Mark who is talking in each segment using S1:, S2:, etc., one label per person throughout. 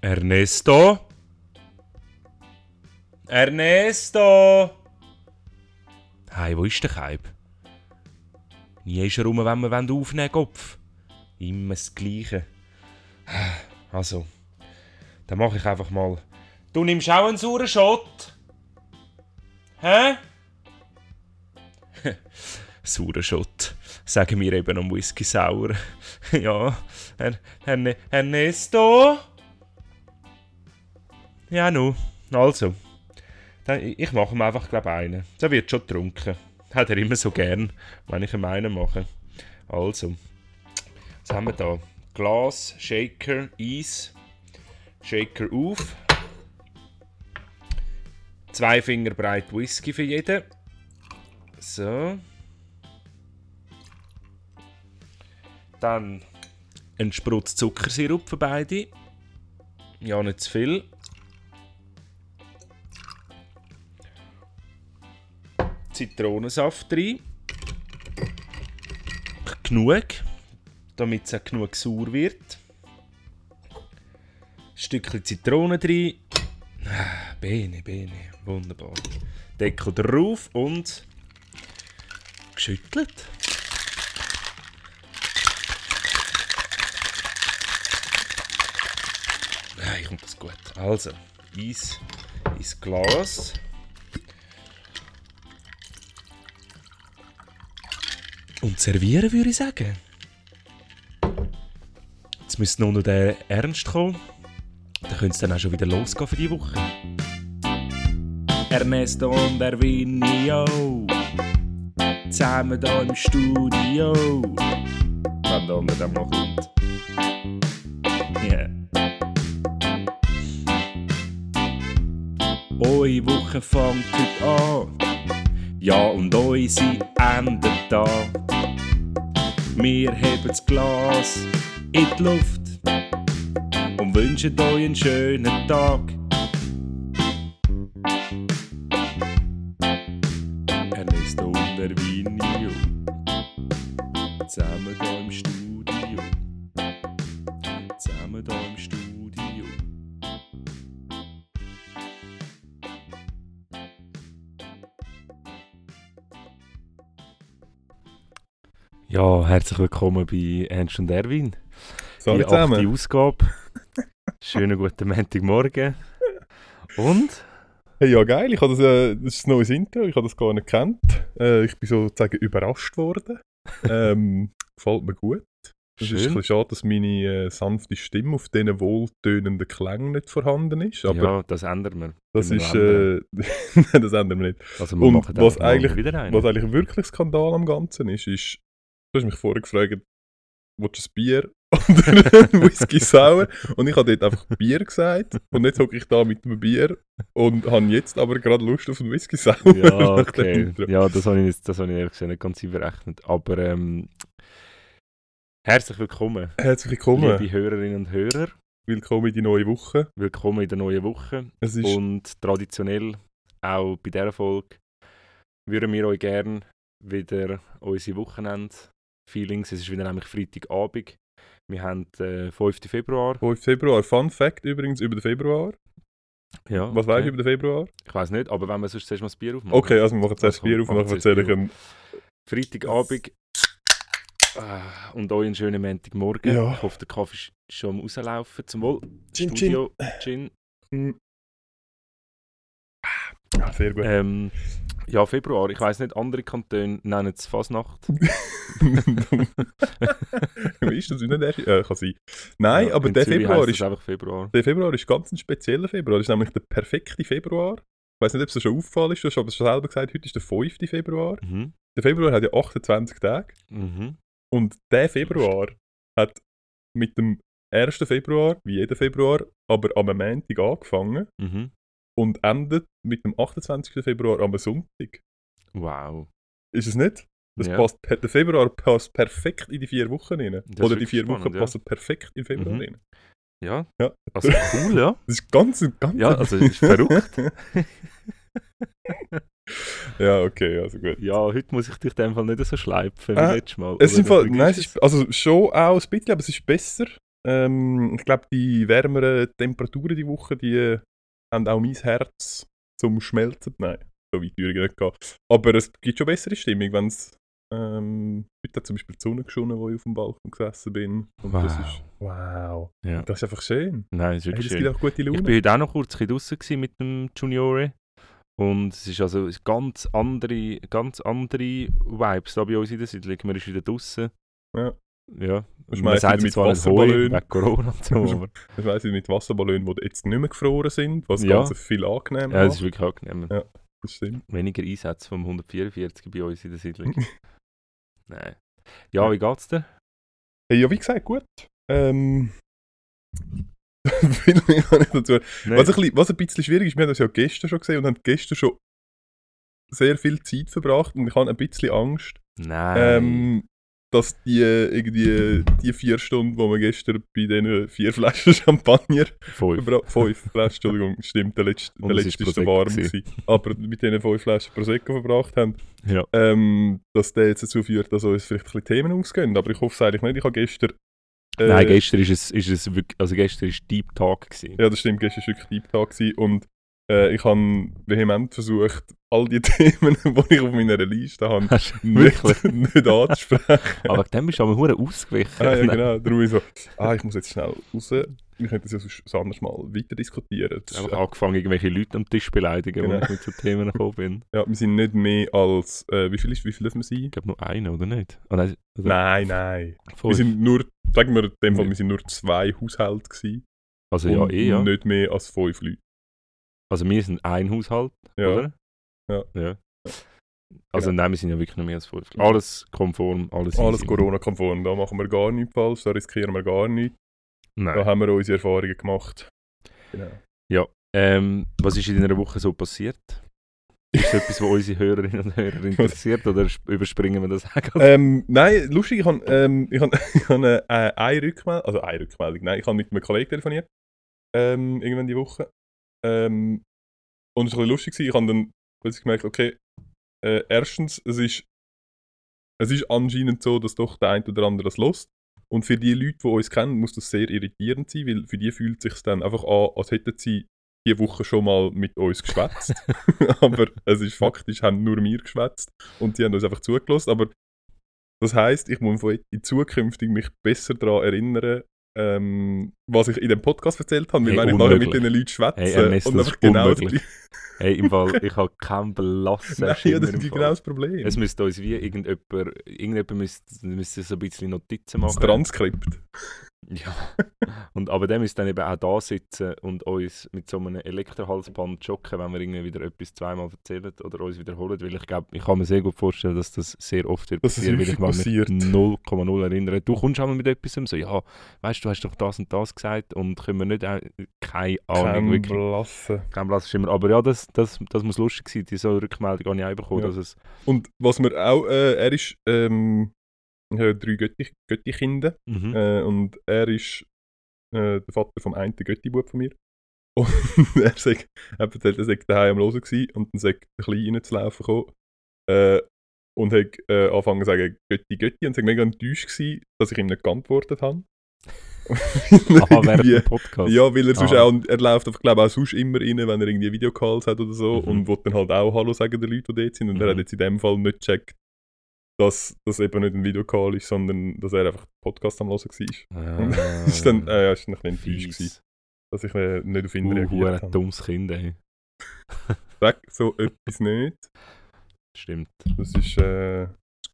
S1: Ernesto? Ernesto? Hey, wo ist der Kaib? Nie ist er rum, wenn wir aufnehmen wollen, Kopf. Immer das Gleiche. Also, dann mache ich einfach mal. Du nimmst auch einen sauren Schott? Hä? Saurer Schott. Sagen wir eben am Whisky sauer. ja, Herr, Herr, Ernesto? Ja, nu. Also. Ich mache ihm einfach, glaube einen. Der wird schon getrunken. Hat er immer so gern, wenn ich ihm einen mache. Also. Was haben wir da? Glas, Shaker, Eis. Shaker auf. Zwei Finger breit Whisky für jeden. So. Dann ein Sprutz Zuckersirup für beide. Ja, nicht zu viel. Zitronensaft rein. Genug, damit es auch genug sauer wird. Ein Stückchen Zitrone rein. Ah, bene, bene. Wunderbar. Deckel drauf und geschüttelt. Nein, kommt das gut. Also, Eis ins Glas. Und servieren würde ich sagen. Jetzt müsste nur noch der Ernst kommen. Dann könnte es dann auch schon wieder losgehen für die Woche. Ernesto und Ervinio. Zusammen hier im Studio. Wenn der andere dann mal kommt. Yeah. Eure Woche fängt heute an. Ja, und unsere endet da. Wir heben das Glas in die Luft und wünschen euch einen schönen Tag. Ja, herzlich willkommen bei Ernst und Erwin.
S2: Salut
S1: die achte. Ausgabe. Schönen guten Montagmorgen. Und?
S2: Hey, ja, geil. Ich habe das, äh, das ist ein neues Intro. Ich habe das gar nicht gekannt. Äh, ich bin sozusagen überrascht worden. Ähm, gefällt mir gut. Es ist ein bisschen schade, dass meine äh, sanfte Stimme auf diesen wohltönenden Klängen nicht vorhanden ist. Aber
S1: ja, das ändern wir.
S2: das ist. Äh, das ändern wir nicht.
S1: also wir
S2: und was eigentlich-. Was eigentlich wirklich Skandal am Ganzen ist, ist. Du hast mich vorher gefragt, willst du ein Bier oder ein Whisky Sour? Und ich habe dort einfach Bier gesagt. Und jetzt hocke ich da mit einem Bier und habe jetzt aber gerade Lust auf einen Whisky Sour.
S1: ja, okay. Ja, das habe ich, jetzt- das habe ich ehrlich gesagt nicht ganz berechnet. Aber ähm, herzlich willkommen,
S2: Herzlich willkommen.
S1: liebe Hörerinnen und Hörer.
S2: Willkommen in die neue Woche.
S1: Willkommen in der neuen Woche.
S2: Es ist
S1: Und traditionell, auch bei dieser Folge, würden wir euch gerne wieder unsere Wochenend-Feelings. Es ist wieder nämlich Freitagabend. Wir haben äh, 5. Februar.
S2: 5. Februar. Fun Fact übrigens über den Februar.
S1: Ja,
S2: Was weißt
S1: okay.
S2: du über den Februar?
S1: Ich weiß nicht, aber wenn wir sonst zuerst mal das Bier aufmachen.
S2: Okay, also wir machen zuerst
S1: Also,
S2: Bier auf und dann erzähle ich
S1: zuerst
S2: ein.
S1: Freitagabend. Ah, Und euch einen schönen Montagmorgen.
S2: Ja.
S1: Ich hoffe, der Kaffee ist schon am Rauslaufen. Zum Wohl.
S2: Chin,
S1: Studio, Gin.
S2: Ja, sehr gut.
S1: Ähm, ja, Februar. Ich weiß nicht, andere Kantone nennen es Fasnacht.
S2: Wie ist das nicht der? Äh, kann sein. Nein,
S1: Ja,
S2: aber der
S1: Zürich
S2: Februar ist
S1: einfach Februar.
S2: Der Februar ist ganz ein spezieller Februar. Das ist nämlich der perfekte Februar. Ich weiß nicht, ob es schon aufgefallen ist, du hast aber schon selber gesagt, heute ist der 5. Februar.
S1: Mhm.
S2: Der Februar hat ja 28 Tage.
S1: Mhm.
S2: Und der Februar hat mit dem 1. Februar, wie jeder Februar, aber am Montag angefangen
S1: Mhm.
S2: Und endet mit dem 28. Februar am Sonntag.
S1: Wow.
S2: Ist es nicht? Das
S1: Ja.
S2: passt, der Februar passt perfekt in die vier Wochen rein.
S1: Das
S2: Oder die vier
S1: spannend,
S2: Wochen
S1: ja.
S2: passen perfekt in Februar
S1: Mhm.
S2: rein.
S1: Ja.
S2: Ja.
S1: Also cool, ja.
S2: Das ist ganz, ganz
S1: Ja, also ist verrückt.
S2: ja, okay, also gut.
S1: Ja, heute muss ich dich in dem Fall nicht so schleifen wie
S2: Äh,
S1: letztes Mal.
S2: Es ist im Fall, nein, es ist, also schon auch ein bisschen, aber es ist besser. Ähm, ich glaube, die wärmeren Temperaturen die Woche, die haben auch mein Herz zum Schmelzen. Nein, so weit würde ich nicht gehen. Aber es gibt schon bessere Stimmung, wenn es. Ähm, heute hat zum Beispiel die Sonne geschonnen, wo ich auf dem Balkon gesessen bin. Und das
S1: Wow.
S2: ist. Wow.
S1: Ja.
S2: Das ist einfach schön.
S1: Nein, es ist
S2: Hey,
S1: wirklich
S2: das
S1: schön.
S2: gibt auch gute
S1: Ich bin heute auch noch kurz gewesen mit dem Juniore. Und es ist also ganz andere, ganz andere Vibes da bei uns in der Siedlung. Man ist wieder draußen.
S2: Ja.
S1: Ja. Man
S2: schmeißt
S1: sagt
S2: mit Wasserballon.
S1: wegen Corona und so, aber
S2: Ich weiss nicht, mit Wasserballon, die jetzt nicht mehr gefroren sind, was das
S1: Ja.
S2: Ganze viel angenehmer
S1: ja, es ist wirklich angenehm.
S2: Ja. Das stimmt.
S1: Weniger Einsätze vom 144 bei uns in der Siedlung. Nein. Ja, wie geht's dir?
S2: Ja, wie gesagt, gut. Ähm. viel mehr kann ich dazu. Was ein, bisschen, was ein bisschen schwierig ist, wir haben das ja gestern schon gesehen und haben gestern schon sehr viel Zeit verbracht und ich habe ein bisschen Angst,
S1: Nein.
S2: ähm, dass die irgendwie die vier Stunden, wo wir gestern bei diesen vier Flaschen Champagner
S1: Fünf.
S2: fünf Flaschen, Entschuldigung, stimmt, der letzte, der letzte
S1: ist Prosecco
S2: warm
S1: gewesen.
S2: gewesen. Aber mit diesen fünf Flaschen Prosecco verbracht haben,
S1: Ja.
S2: ähm, dass der jetzt dazu führt, dass uns vielleicht ein bisschen Themen ausgehen. Aber ich hoffe es eigentlich nicht. Ich habe gestern. äh,
S1: Nein, gestern ist es, ist es wirklich, also gestern ist Deep Talk gewesen.
S2: Ja, das stimmt. Gestern war wirklich Deep Talk gewesen und äh, ich habe vehement versucht, all die Themen, die ich auf meiner Liste habe, nicht, nicht anzusprechen.
S1: Aber dem bist du aber hure ausgewichen.
S2: ah, ja, genau. Darum ich so, ah, ich muss jetzt schnell raus. Wir könnten das ja sonst anders mal weiter diskutieren. Ist,
S1: Einfach angefangen, irgendwelche Leute am Tisch beleidigen,
S2: Genau.
S1: ich mit so Themen gekommen bin.
S2: ja, wir sind nicht mehr als. Äh, wie viel ist, wie viel dürfen wir sein?
S1: Ich glaube nur einen, oder nicht? Oh, nein, also
S2: Nein, nein.
S1: fünf.
S2: Wir sind nur, sagen wir in dem Fall, wir sind nur zwei Haushalte gewesen.
S1: also ja,
S2: und
S1: eh, ja.
S2: Nicht mehr als fünf Leute.
S1: Also wir sind ein Haushalt,
S2: Ja.
S1: oder?
S2: Ja.
S1: ja. Also
S2: Genau.
S1: nein, wir sind ja wirklich noch mehr als fünf. Alles konform, alles
S2: Alles. Corona-konform. Da machen wir gar nichts falsch, da riskieren wir gar nichts. Da
S1: Nein.
S2: haben wir unsere Erfahrungen gemacht. Genau.
S1: Ähm, was ist in deiner Woche so passiert? Ist das etwas, was unsere Hörerinnen und Hörer interessiert oder sp- überspringen wir das auch?
S2: Ähm, nein, lustig, ich habe ähm, ich hab, ich hab eine, äh, eine Rückmeldung, also eine Rückmeldung, nein, ich habe mit einem Kollegen telefoniert, ähm, irgendwann die Woche. Ähm, und es war lustig, gewesen. ich habe dann plötzlich gemerkt, okay, äh, erstens, es ist, es ist anscheinend so, dass doch der eine oder andere das lost. Und für die Leute, die uns kennen, muss das sehr irritierend sein, weil für die fühlt es sich dann einfach an, als hätten sie die Woche schon mal mit uns geschwätzt. aber es ist faktisch, haben nur wir geschwätzt und sie haben uns einfach zugelassen. Aber das heisst, ich muss von in zukünftig mich besser daran erinnern, ähm, was ich in dem Podcast erzählt habe, weil
S1: Hey,
S2: wenn ich nachher mit diesen Leuten schwätze
S1: Hey,
S2: und
S1: das
S2: einfach genau das.
S1: Hey, im Fall, ich habe keinen blassen
S2: Nein, ja, das ist genau das Problem.
S1: Es müsste uns wie irgendjemand, irgendjemand müsste, müsste so ein bisschen Notizen
S2: das
S1: machen.
S2: Transkript.
S1: Ja. Und, aber der müsste dann eben auch da sitzen und uns mit so einem Elektrohalsband schocken, wenn wir irgendwie wieder etwas zweimal erzählen oder uns wiederholen. Weil ich glaube, ich kann mir sehr gut vorstellen, dass das sehr oft wird passieren, weil ich mich
S2: passiert.
S1: 0,0 erinnern. Du kommst einmal mit etwas so, ja, weißt du, du hast doch das und das gesagt und können wir nicht, auch, keine Ahnung,
S2: Kein. Blassen.
S1: Kein blasses Schimmer. Aber ja, das, das, das muss lustig sein. Diese Rückmeldung habe ich auch bekommen.
S2: Ja.
S1: Dass es,
S2: Und was wir auch, äh, er ist, ähm, ich habe drei Götti, Götti-Kinder
S1: mhm.
S2: äh, und er ist äh, der Vater vom einen Götti-Bub von mir. Und er sagt, er erzählt, er sei daheim am Hören gewesen und dann sagt der Kleine reinzulaufen gekommen. Äh, und hat äh, angefangen zu sagen, Götti, Götti, und war mega enttäuscht gewesen, dass ich ihm nicht geantwortet habe.
S1: Aha, während dem Podcast.
S2: ja, weil er sonst
S1: Ah.
S2: auch, er läuft einfach, glaube auch sonst immer rein, wenn er irgendwie Videocalls hat oder so
S1: Mhm.
S2: und will dann halt auch Hallo sagen den Leuten, die dort sind. Und er
S1: Mhm.
S2: hat jetzt in dem Fall nicht gecheckt, dass das eben nicht ein Videocall ist, sondern dass er einfach Podcast am Hören war.
S1: Ah,
S2: Und das ist dann, äh, ja, ist dann ein bisschen enttäuscht gewesen, dass ich äh, nicht auf ihn
S1: Uh,
S2: reagiert habe.
S1: dummes Kind, ey.
S2: Sag so etwas nicht.
S1: Stimmt.
S2: Das ist äh,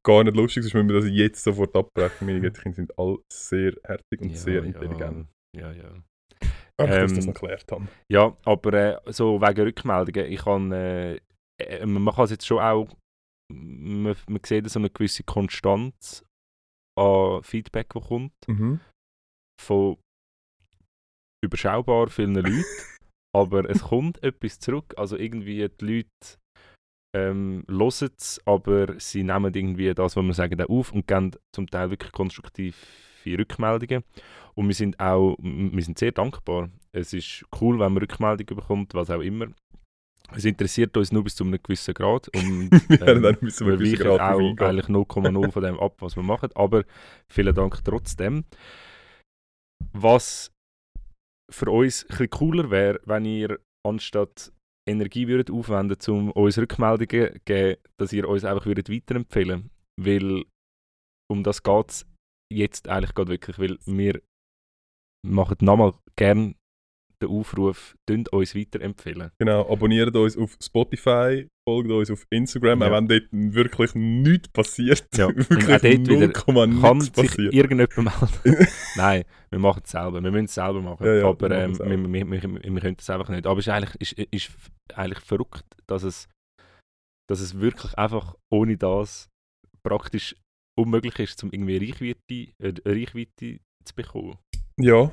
S2: gar nicht lustig, sonst müssen wir das jetzt sofort abbrechen. Meine Götterkinder sind alle sehr herzig und
S1: Ja,
S2: sehr intelligent.
S1: Ja, ja.
S2: Einfach, dass ich das
S1: Ähm,
S2: noch geklärt habe.
S1: Ja, aber äh, so wegen Rückmeldungen, ich kann, äh, äh, man kann es jetzt schon auch, man, man sieht so eine gewisse Konstanz an Feedback, die kommt,
S2: Mhm.
S1: von überschaubar vielen Leuten, aber es kommt etwas zurück, also irgendwie die Leute ähm, hören es, aber sie nehmen irgendwie das, was wir sagen, auch auf und geben zum Teil wirklich konstruktive Rückmeldungen. Und wir sind auch wir sind sehr dankbar. Es ist cool, wenn man Rückmeldungen bekommt, was auch immer. Es interessiert uns nur bis zu einem gewissen Grad. Und,
S2: Wir
S1: ähm,
S2: dann müssen wir
S1: wir
S2: ein bisschen
S1: weichen
S2: gerade
S1: auch eigentlich 0,0 von dem ab, was wir machen. Aber vielen Dank trotzdem. was für uns ein cooler wäre, wenn ihr anstatt Energie würdet aufwenden, um uns Rückmeldungen zu geben, dass ihr uns einfach würdet weiterempfehlen Weil um das geht es jetzt eigentlich gerade wirklich, weil wir machen nochmal gern den Aufruf, dünnt uns weiterempfehlen.
S2: Genau, abonniert uns auf Spotify, folgt uns auf Instagram,
S1: Ja.
S2: auch wenn dort wirklich nichts passiert.
S1: Ja,
S2: wirklich
S1: auch dort wieder
S2: 0,0
S1: Kann
S2: nichts
S1: sich
S2: passiert.
S1: irgendjemand melden? Nein, wir machen es selber. Wir müssen es selber machen.
S2: Ja, ja,
S1: aber
S2: wir
S1: ähm, wir, wir, wir können es einfach nicht. Aber es ist eigentlich, ist, ist eigentlich verrückt, dass es, dass es wirklich einfach ohne das praktisch unmöglich ist, um irgendwie Reichweite, äh, Reichweite zu bekommen.
S2: Ja.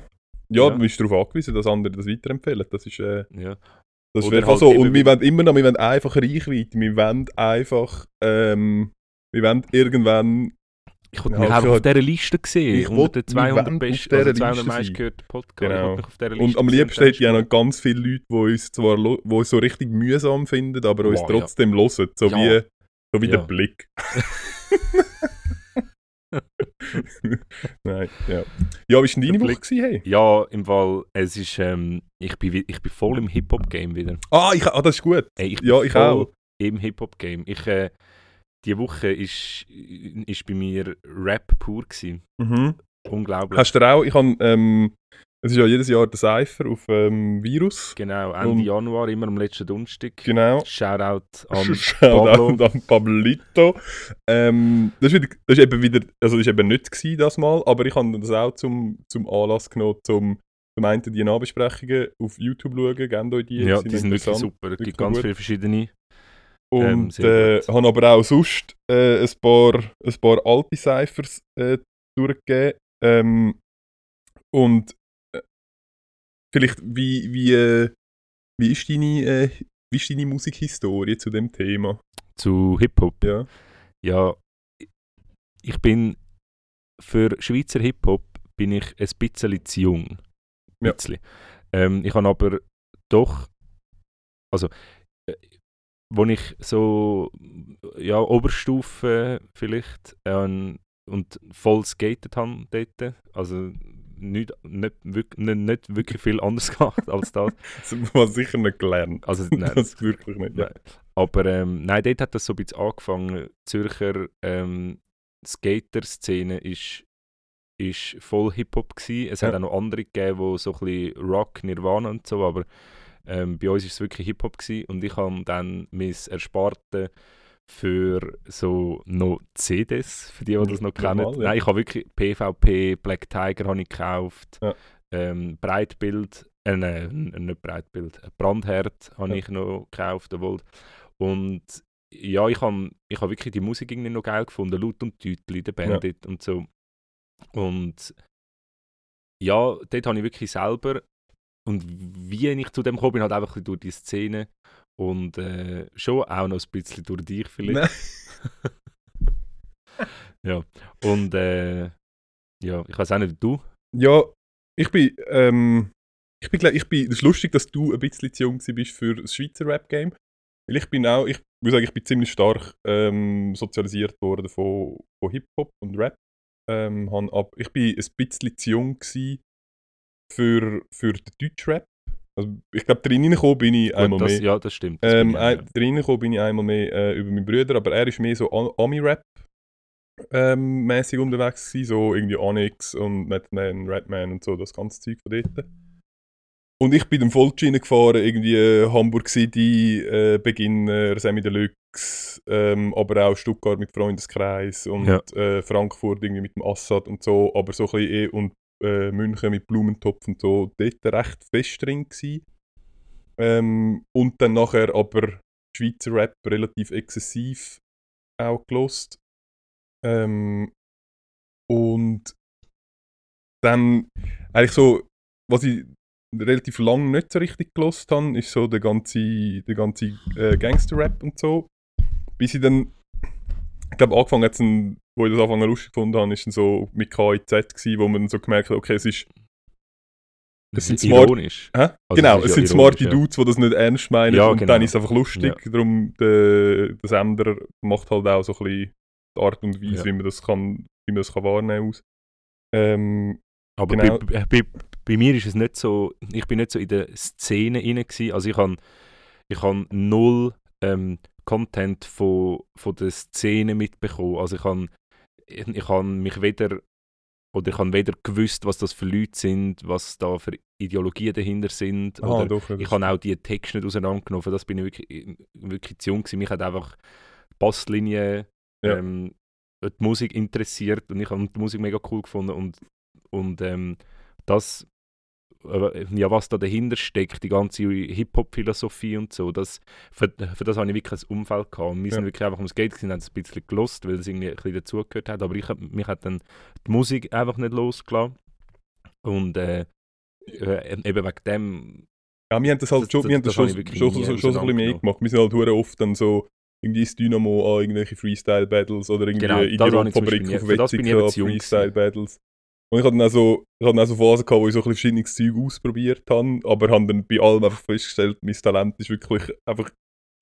S2: Ja,
S1: Ja.
S2: du bist darauf angewiesen, dass andere das weiterempfehlen. Das ist, äh,
S1: Ja.
S2: das ist einfach
S1: halt
S2: so. Und wir wollen immer noch, wir wollen einfach Reichweite. Wir wollen einfach, ähm, wir wollen irgendwann,
S1: Ich wollte
S2: Ja,
S1: mich
S2: ich
S1: einfach auf dieser Liste sehen.
S2: Ich
S1: unter
S2: wollte-
S1: den 200
S2: wir wollen
S1: besten, also
S2: dieser
S1: 200
S2: Liste sein.
S1: meistgehörten Podcasts. Ich
S2: Genau.
S1: wollte
S2: und am liebsten hätte ich auch noch ganz viele Leute, die uns zwar die uns so richtig mühsam finden, aber uns
S1: Wow, ja.
S2: trotzdem hören. So wie, so wie der Blick. Nein, ja. Ja, wie war denn deine
S1: Der
S2: Woche?
S1: Blick.
S2: Gewesen, hey?
S1: Ja, im Fall, es ist, ähm, ich, bin, ich bin voll im Hip-Hop-Game wieder.
S2: Ah, ich, ah, das ist gut.
S1: Ey, ich
S2: Ja, ich auch.
S1: im Hip-Hop-Game. Ich, äh, die Woche ist, ist bei mir Rap pur gewesen.
S2: Mhm.
S1: Unglaublich.
S2: Hast du auch, ich habe, ähm, es ist ja jedes Jahr der Cypher auf ähm, Virus.
S1: genau, Ende
S2: Und-
S1: Januar, immer am letzten Donnerstag.
S2: Genau.
S1: Shoutout an
S2: Shoutout
S1: Pablo.
S2: an Pablito. Ähm, das, ist wieder, das ist eben wieder, also das ist eben nicht gewesen, das Mal, aber ich habe das auch zum, zum Anlass genommen, zum zum einen die Nachbesprechungen auf YouTube schauen, gebt euch die.
S1: Ja, die sind wirklich super. Es gibt ganz
S2: gut.
S1: viele verschiedene. Ähm,
S2: Und
S1: sehr
S2: äh, habe aber auch sonst äh, ein, paar, ein paar alte Cyphers äh, durchgegeben. Ähm, und vielleicht, wie, wie, äh, wie, ist deine, äh, wie ist deine Musikhistorie zu dem Thema?
S1: Zu Hip-Hop.
S2: Ja.
S1: Ja, ich bin für Schweizer Hip-Hop bin ich ein bisschen zu jung. Ein
S2: Ja.
S1: bisschen. Ähm, ich habe aber doch, also, äh, wo ich so, ja, Oberstufe vielleicht ähm, und voll skatet habe dort, also nicht, nicht, wirk- nicht, nicht wirklich viel anders gemacht als das.
S2: Das haben wir sicher nicht gelernt.
S1: Also, nein,
S2: das wirklich nicht.
S1: Nein. Aber ähm, nein, dort hat das so ein bisschen angefangen. Die Zürcher ähm, Skater-Szene ist, ist voll Hip-Hop. Es hat
S2: Ja.
S1: auch noch andere gegeben, die so ein bisschen Rock, Nirvana und so, aber ähm, bei uns ist es wirklich Hip-Hop. Und ich habe dann mein Ersparte für so noch CDs, für die, die das noch
S2: Normal,
S1: kennen.
S2: ja.
S1: Nein, ich habe wirklich PvP, Black Tiger habe ich gekauft,
S2: Ja.
S1: ähm, Breitbild, äh, nein, nicht Breitbild, Brandherd habe
S2: Ja.
S1: ich noch gekauft, obwohl. Und ja, ich habe ich hab wirklich die Musik irgendwie noch geil gefunden, Laut und Deutli, der Bandit und so. Und ja, dort habe ich wirklich selber und wie ich zu dem gekommen bin, halt einfach durch die Szene und äh, schon auch noch ein bisschen durch dich vielleicht. Ja, und äh, ja, ich weiß auch nicht, du?
S2: Ja, ich bin, ähm, ich bin, ich bin, es ist lustig, dass du ein bisschen zu jung bist für das Schweizer Rap-Game. Weil ich bin auch, ich muss sagen, ich bin ziemlich stark ähm, sozialisiert worden von, von Hip-Hop und Rap. Ähm, ab, ich bin ein bisschen zu jung für, für den Deutschrap. Also, ich glaube, drin gekommen bin ich einmal
S1: das,
S2: mehr.
S1: ja, das stimmt. Das
S2: Ähm,
S1: bin ich
S2: bin ich einmal mehr äh, über meinen Bruder, aber er ist mehr so Am- Ami-Rap ähm, mäßig unterwegs gewesen, so irgendwie Onyx und Madman, Redman und so, das ganze Zeug von dort. Und ich bin dann voll gefahren, irgendwie äh, Hamburg City, äh, Beginner, Semi Deluxe, ähm, aber auch Stuttgart mit Freundeskreis und
S1: Ja.
S2: äh, Frankfurt irgendwie mit dem Assad und so, aber so ein bisschen eh und äh, München mit Blumentopf und so, dort recht fest drin gewesen. Ähm, und dann nachher aber Schweizer Rap relativ exzessiv auch gelost. Ähm, und dann eigentlich so, was ich relativ lang nicht so richtig gelost habe, ist so der ganze, der ganze äh, Gangster-Rap und so. Bis ich dann, ich glaube, angefangen hat wo ich das anfangs lustig gefunden habe, ist dann so mit KIZ gewesen, wo man dann so gemerkt hat, okay, es ist das sind smart-
S1: ironisch.
S2: Hä?
S1: Also
S2: genau,
S1: es
S2: es
S1: ist
S2: sind
S1: ja
S2: smarte
S1: ja.
S2: Dudes, die das nicht ernst meinen
S1: Ja,
S2: und
S1: genau.
S2: dann ist es einfach lustig. Darum, der, der Sender macht halt auch so ein bisschen die Art und Weise,
S1: Ja.
S2: wie man das kann, wie man das kann wahrnehmen aus. Ähm,
S1: Aber
S2: Genau.
S1: bei, bei, bei mir ist es nicht so, ich bin nicht so in der Szene inne gewesen. Also ich habe ich han null ähm, Content von, von der Szene mitbekommen. Also ich habe ich, ich han mich weder oder ich habe weder gewusst, was das für Leute sind, was da für Ideologien dahinter sind.
S2: Aha,
S1: oder ich habe auch die Texte nicht auseinandergenommen. Das bin ich wirklich, wirklich zu jung gewesen. Mich hat einfach die Basslinie,
S2: Ja.
S1: ähm, die Musik interessiert und ich habe die Musik mega cool gefunden und, und ähm, das, ja, was da dahinter steckt, die ganze Hip-Hop-Philosophie und so, das, für, für das habe ich wirklich ein Umfeld gehabt. Und wir
S2: Ja.
S1: sind wirklich einfach ums Geld gewesen, haben es ein bisschen gelost, weil es irgendwie ein bisschen dazugehört hat. Aber ich, mich hat dann die Musik einfach nicht losgelassen. Und äh, äh, eben wegen dem
S2: Ja, wir haben das halt schon,
S1: das-
S2: wir haben das
S1: das
S2: schon, schon, schon, schon so ein bisschen mehr gemacht. Wir sind halt oft dann so irgendwie das Dynamo an irgendwelche Freestyle-Battles oder irgendwie
S1: Genau,
S2: in die Fabrik auf Wetzikon. Freestyle-Battles. Und ich hatte dann auch so, ich hatte dann auch so Phasen gehabt, wo ich so ein bisschen verschiedenes Zeug ausprobiert habe, aber habe dann bei allem einfach festgestellt, mein Talent ist wirklich einfach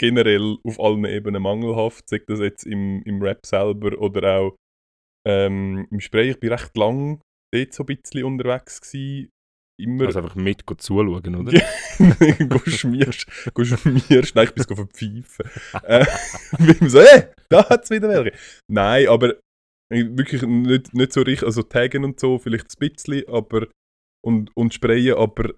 S2: generell auf allen Ebenen mangelhaft. Sei das jetzt im, im Rap selber oder auch ähm, im Spray. Ich bin recht lang dort so ein bisschen unterwegs gewesen. Immer
S1: also einfach mit zuschauen, oder?
S2: go schmierst, go schmierst. Nein, ich bin verpfeifen. äh, bin mir so, hey, da hat es wieder welche. Nein, aber wirklich nicht, nicht so richtig, also taggen und so, vielleicht ein bisschen, aber und, und sprayen, aber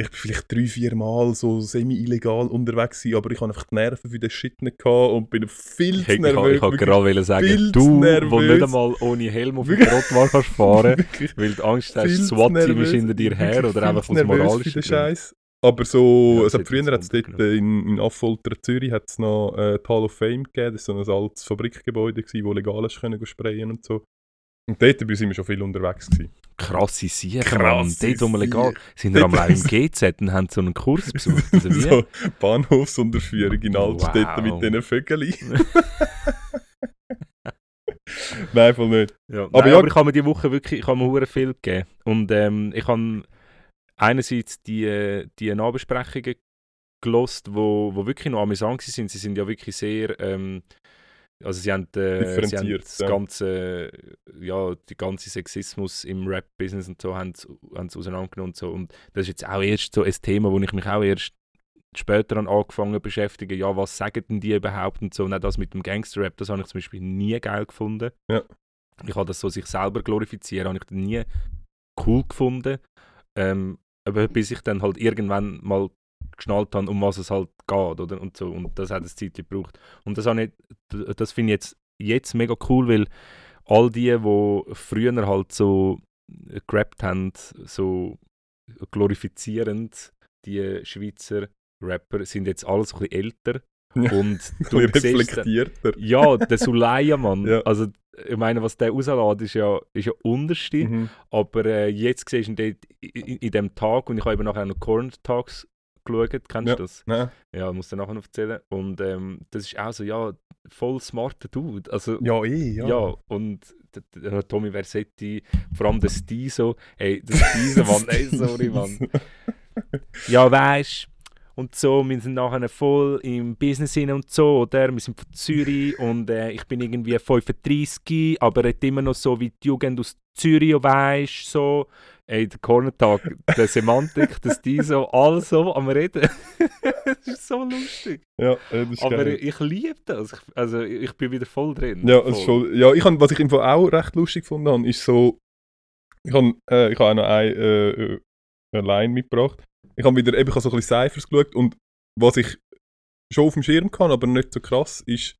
S2: ich bin vielleicht drei, vier Mal so semi-illegal unterwegs gewesen, aber ich habe einfach die Nerven für den Shit nicht gehabt und bin viel
S1: Ich,
S2: zu
S1: ich,
S2: nervös.
S1: ich wollte gerade sagen,
S2: viel zu
S1: du, wo
S2: nervös.
S1: nicht einmal ohne Helm auf
S2: Wirklich-
S1: Trottoir kannst fahren, weil du Angst hast,
S2: viel
S1: das
S2: zu
S1: SWAT-Team ist
S2: nervös,
S1: hinter dir her oder
S2: viel
S1: einfach
S2: zu
S1: aus
S2: nervös
S1: moralischen
S2: für den. Scheiß. Aber so,
S1: Ja,
S2: hat früher
S1: hat
S2: es dort äh, in, in Affolter Zürich hat's noch äh, Hall of Fame gegeben. Das war so ein altes Fabrikgebäude, gewesen, wo legal ist, können sprayen und so. Und dort sind wir schon viel unterwegs. Gewesen.
S1: Krasse Siege,
S2: Krasse
S1: Mann. Dort, wo wir legal sind wir am im GZ und haben so einen Kurs besucht. Also wie?
S2: so Bahnhofsunterführung in Altstädten
S1: Wow.
S2: mit diesen Vögeln. Nein, voll nicht.
S1: Ja,
S2: Aber
S1: aber,
S2: ja-
S1: aber ich habe mir die Woche wirklich, ich habe mir viel gegeben. Und ähm, ich habe einerseits die, die Nachbesprechungen gelost, wo, wo wirklich noch amüsant sind. Sie sind ja wirklich sehr, ähm, also sie haben, äh, sie haben das
S2: ja.
S1: ganze, ja, die ganze Sexismus im Rap-Business und so haben haben sie auseinandergenommen und so. Und das ist jetzt auch erst so ein Thema, wo ich mich auch erst später an angefangen zu beschäftigen, ja, was sagen denn die überhaupt und so. Und auch das mit dem Gangster-Rap, das habe ich zum Beispiel nie geil gefunden.
S2: Ja.
S1: Ich habe das so sich selber glorifizieren, habe ich nie cool gefunden. Ähm, aber bis ich dann halt irgendwann mal geschnallt habe, um was es halt geht, oder? Und so. Und das hat ein Zeit gebraucht. Und das, ich, das finde ich jetzt, jetzt mega cool, weil all die, die früher halt so gerappt haben, so glorifizierend, die Schweizer Rapper, sind jetzt alles ein bisschen älter.
S2: Ja.
S1: Und du
S2: bisschen
S1: siehst
S2: reflektierter.
S1: ja, der Sulaya, Mann.
S2: Ja.
S1: Also, ich meine, was der rauslässt, ist ja, ist ja unterste.
S2: Mhm.
S1: Aber äh, jetzt siehst du ihn in, in dem Tag, und ich habe eben nachher noch Corner Talks geschaut, kennst
S2: Ja.
S1: du das?
S2: Nein.
S1: Ja, muss dir nachher noch erzählen. Und ähm, das ist auch so, ja, voll smarter Dude. Also,
S2: Ja, eh, ja.
S1: ja, und d- Tommy Versetti, vor allem der Stiso, ey, der Stiso, Mann, ey, sorry, Mann. Ja, weißt und so, wir sind nachher voll im Business hin und so, oder? Wir sind von Zürich und äh, ich bin irgendwie 35, aber hat immer noch so wie die Jugend aus Zürich, weißt so. Ey, der Corner-Tag, der Semantik, das die so, alles so am Reden. das ist so lustig.
S2: Ja, das ist
S1: Aber
S2: geil.
S1: ich liebe das. Ich, also ich bin wieder voll drin.
S2: Ja, ist voll, ja ich hab, was ich im Fall auch recht lustig gefunden habe, ist so, ich habe äh, ich hab auch noch eine, äh, äh, eine Line mitgebracht. Ich habe wieder, eben, ich so ein bisschen Cyphers geschaut und was ich schon auf dem Schirm kann, aber nicht so krass, ist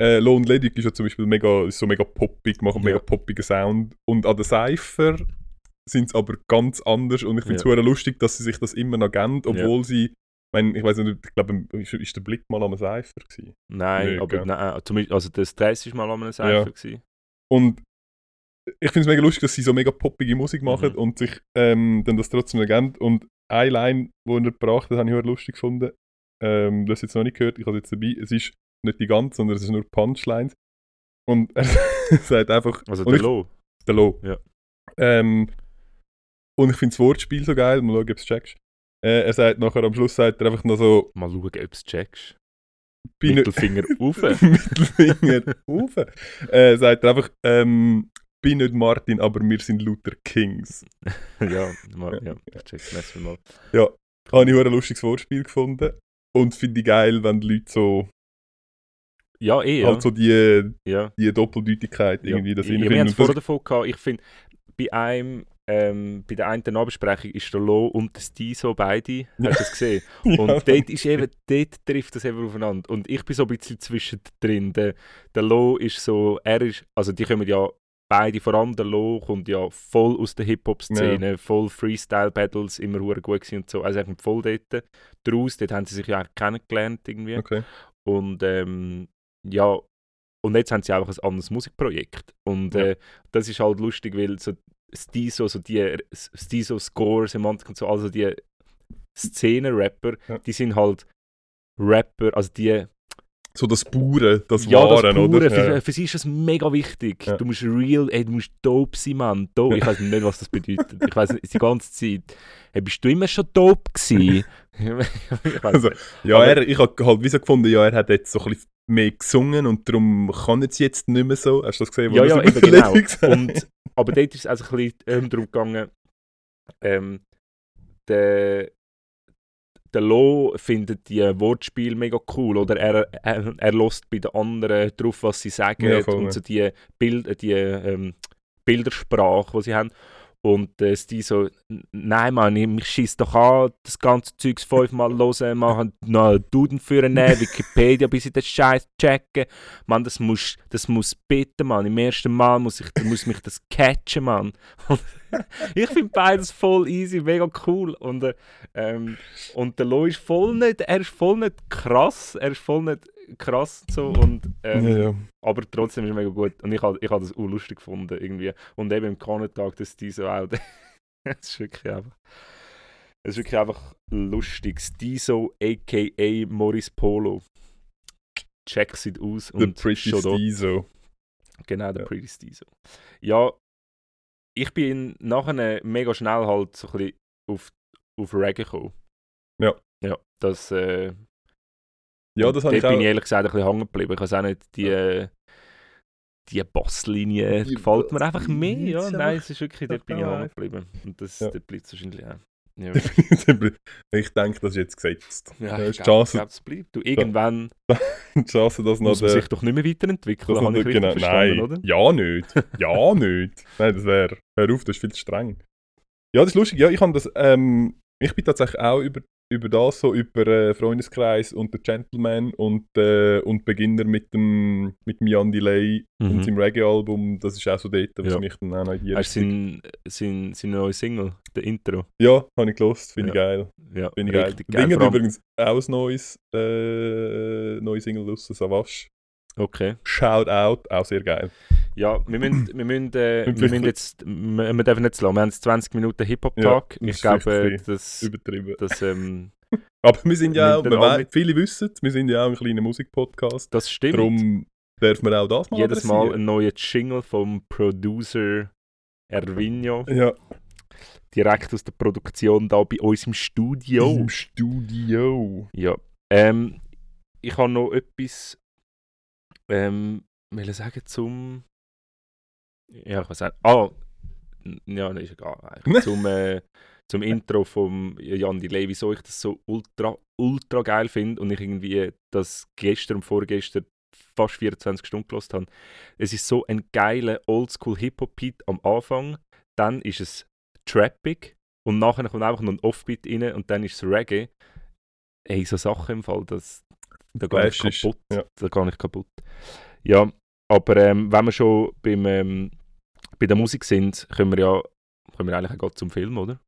S2: äh, Lone Ledig ist ja zum Beispiel mega, so mega poppig, macht einen
S1: Ja.
S2: mega poppigen Sound und an der Cypher sind es aber ganz anders und ich finde es
S1: Ja.
S2: lustig, dass sie sich das immer noch geben, obwohl sie, ich, ich weiß nicht, ich glaube, ist, der Blick mal am Cypher gewesen?
S1: Nein,
S2: Nee,
S1: aber nein, zum Beispiel, also das 30 Mal an einem Cypher gewesen.
S2: Und ich finde es mega lustig, dass sie so mega poppige Musik machen
S1: Mhm.
S2: und sich ähm, dann das trotzdem ergänzt. Und eine Line, die er gebracht hat, habe ich auch lustig gefunden. Ähm, du hast jetzt noch nicht gehört, ich habe es jetzt dabei. Es ist nicht die ganze, sondern es ist nur Punchlines. Und er sagt einfach.
S1: Also der Low.
S2: der Low.
S1: Ja.
S2: Ähm, und ich finde das Wortspiel so geil. Mal schauen, ob du es checkst. Äh, er sagt nachher am Schluss sagt er einfach noch so:
S1: Mal schauen, ob du es checkst.
S2: bin,
S1: Mittelfinger rauf.
S2: Mittelfinger rauf. Äh, sagt er einfach, ähm, bin nicht Martin, aber wir sind Luther Kings.
S1: ja, mal, ja, ich check's nächstes Mal.
S2: Habe ich ein lustiges Wortspiel gefunden. Und finde ich geil, wenn die Leute so,
S1: Ja, eh, ja.
S2: halt so die,
S1: ja.
S2: die Doppeldeutigkeit irgendwie
S1: ja.
S2: das
S1: ja, wir haben es vorher davon gehabt. Ich finde, bei einem, ähm, bei der einen Nahbesprechung ist der Lo und der Stiso beide, hast du das gesehen? Und
S2: Ja.
S1: dort, ist eben, dort trifft das eben aufeinander. Und ich bin so ein bisschen zwischendrin. Der, der Lo ist so, er ist, also die kommen ja beide, vor allem der Lo kommt ja voll aus der Hip-Hop-Szene, voll Freestyle-Battles, immer hure gut gewesen und so. Also er kommt voll dort draus, dort haben sie sich ja auch kennengelernt irgendwie.
S2: Okay.
S1: Und ähm, ja, und jetzt haben sie einfach ein anderes Musikprojekt. Und
S2: Ja.
S1: äh, das ist halt lustig, weil so Stiso, so die Stiso Score, Semantik und so, also die Szenen-Rapper,
S2: Ja.
S1: die sind halt Rapper, also die
S2: So das Pure, das
S1: ja, das
S2: Wahre,
S1: Pure,
S2: oder?
S1: Für, für sie ist das mega wichtig.
S2: Ja.
S1: Du musst real, ey, du musst dope sein, Mann. Dope. Ich weiß nicht, was das bedeutet. Ich weiß nicht, die ganze Zeit. Hey, bist du immer schon dope gewesen?
S2: Also. Ja,
S1: Aber-
S2: er, ich habe halt wie so gefunden, ja, er hat jetzt so ein bisschen mehr gesungen und darum kann es jetzt nicht mehr so. Hast du das gesehen?
S1: Ja,
S2: er
S1: ja, eben genau. Und, aber dort ist es also ein bisschen ähm, darum gegangen, ähm, der, der Lo findet die Wortspiele mega cool oder er, er, er lässt bei den anderen drauf, was sie sagen
S2: Ja,
S1: und so die, Bild, die ähm, Bildersprache, die sie haben. Und äh, die so, "N- nein Mann, ich- mich schießt doch an, das ganze Zeugs fünfmal hören, machen noch einen Duden für nehmen, Wikipedia, bis ich den Scheiß checke. Mann, das muss, das muss bitte, Mann. Im ersten Mal muss, ich, muss mich das catchen, Mann. Und ich finde beides voll easy, mega cool. Und, äh, ähm, und der Lo ist voll nicht, er ist voll nicht krass, er ist voll nicht krass so und ähm,
S2: ja, ja.
S1: aber trotzdem ist er mega gut und ich habe ich hab das auch lustig gefunden irgendwie und eben im Kanentag dass die so auch es ist wirklich einfach es ist wirklich einfach lustig Stiso aka Morris Polo check sieht aus
S2: The
S1: und
S2: Pretty. Stizo.
S1: Genau, der
S2: Ja.
S1: Pretty Stiso. Ja, ich bin nachher mega schnell halt so ein bisschen auf, auf Reggae gekommen.
S2: Ja.
S1: Ja, das, äh,
S2: Ja, das habe ich auch.
S1: bin ich ehrlich gesagt ein bisschen hängen geblieben. Ich weiß auch nicht, die, äh, die Basslinie
S2: Die
S1: gefällt mir einfach mehr. Ja, nein, es ist wirklich, dort bin ich hängen geblieben. Und das,
S2: Ja.
S1: bleibt es wahrscheinlich auch. Ja,
S2: ich denke, das ist jetzt gesetzt.
S1: ja
S2: Ja,
S1: ich glaube, glaub, es bleibt. Du, irgendwann
S2: die Chance, dass
S1: muss man sich doch nicht mehr weiterentwickeln, habe ich
S2: genau, nein,
S1: oder?
S2: ja nicht. Ja nicht. Nein, das wäre. Hör auf, das ist viel zu streng. Ja, das ist lustig. Ja, ich habe das. Ähm, ich bin tatsächlich auch über, über das, so über äh, Freundeskreis und der Gentleman und, äh, und Beginner mit dem, mit dem Jan Delay und
S1: Mhm.
S2: seinem Reggae-Album. Das ist auch so dort, was
S1: Ja.
S2: mich dann auch noch die
S1: Hast du
S2: Richtung-
S1: sein, sein, seine neue Single, der Intro?
S2: Ja, habe ich gelost. Finde ich
S1: Ja.
S2: geil.
S1: Ja,
S2: Finde ich geil.
S1: geil.
S2: Dinge
S1: Vor allem-
S2: übrigens auch ein neues, äh, neue Single aus Savage.
S1: Okay.
S2: Shout out, auch sehr geil.
S1: Ja, wir müssen, wir müssen, äh, wir müssen jetzt, wir, wir dürfen nicht zu lang. Wir haben jetzt 20 Minuten Hip-Hop-Tag.
S2: Ja,
S1: ich
S2: ist
S1: glaube, das,
S2: Übertrieben.
S1: das, ähm,
S2: Aber wir sind ja auch, wir viele wissen es, wir sind ja auch ein kleiner Musikpodcast.
S1: das stimmt.
S2: Darum dürfen wir auch das mal
S1: Jedes Mal ein neuer Jingle vom Producer Ervinho.
S2: Ja,
S1: Direkt aus der Produktion da bei uns im Studio.
S2: im Studio.
S1: Ja. Ähm, ich habe noch etwas ähm, will ich sagen zum. Ja, ich weiß nicht. Ah, ja, ist egal. eigentlich. zum, äh, zum Intro von Jan Delay, wieso ich das so ultra, ultra geil finde und ich irgendwie das gestern und vorgestern fast 24 Stunden gelost habe. Es ist so ein geiler Oldschool Hip-Hop-Beat am Anfang, dann ist es trappig und nachher kommt einfach noch ein Offbeat rein und dann ist es Reggae. Ey, so Sachen im Fall, das, da gehe ich
S2: ist-
S1: kaputt.
S2: ja.
S1: Da gehe ich kaputt. Ja, aber ähm, wenn wir schon beim, ähm, bei der Musik sind, können wir ja können wir eigentlich auch zum Film, oder?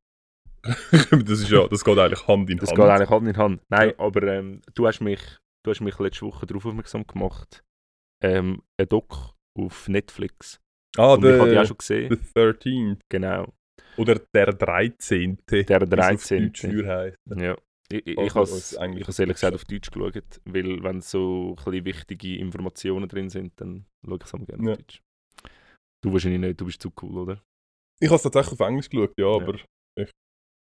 S2: das, ist ja, das geht eigentlich Hand in
S1: Das
S2: Hand.
S1: geht eigentlich Hand in Hand. Nein,
S2: Ja.
S1: aber ähm, du, hast mich, du hast mich letzte Woche darauf aufmerksam gemacht. Ähm, ein Doc auf Netflix.
S2: ah,
S1: Und ich
S2: der
S1: auch schon gesehen.
S2: the 13.
S1: Genau.
S2: Oder der 13.
S1: Der
S2: wie es auf
S1: 13..
S2: Deutsch für heisst.
S1: Ja. Ich, ich, ich habe es ehrlich gesagt
S2: auf
S1: Deutsch geschaut, weil wenn so ein wichtige Informationen drin sind, dann schaue ich es gerne
S2: Ja.
S1: auf Deutsch. Du wahrscheinlich nicht, du bist zu cool, oder?
S2: Ich habe es tatsächlich auf Englisch geschaut, ja,
S1: Ja.
S2: aber ich,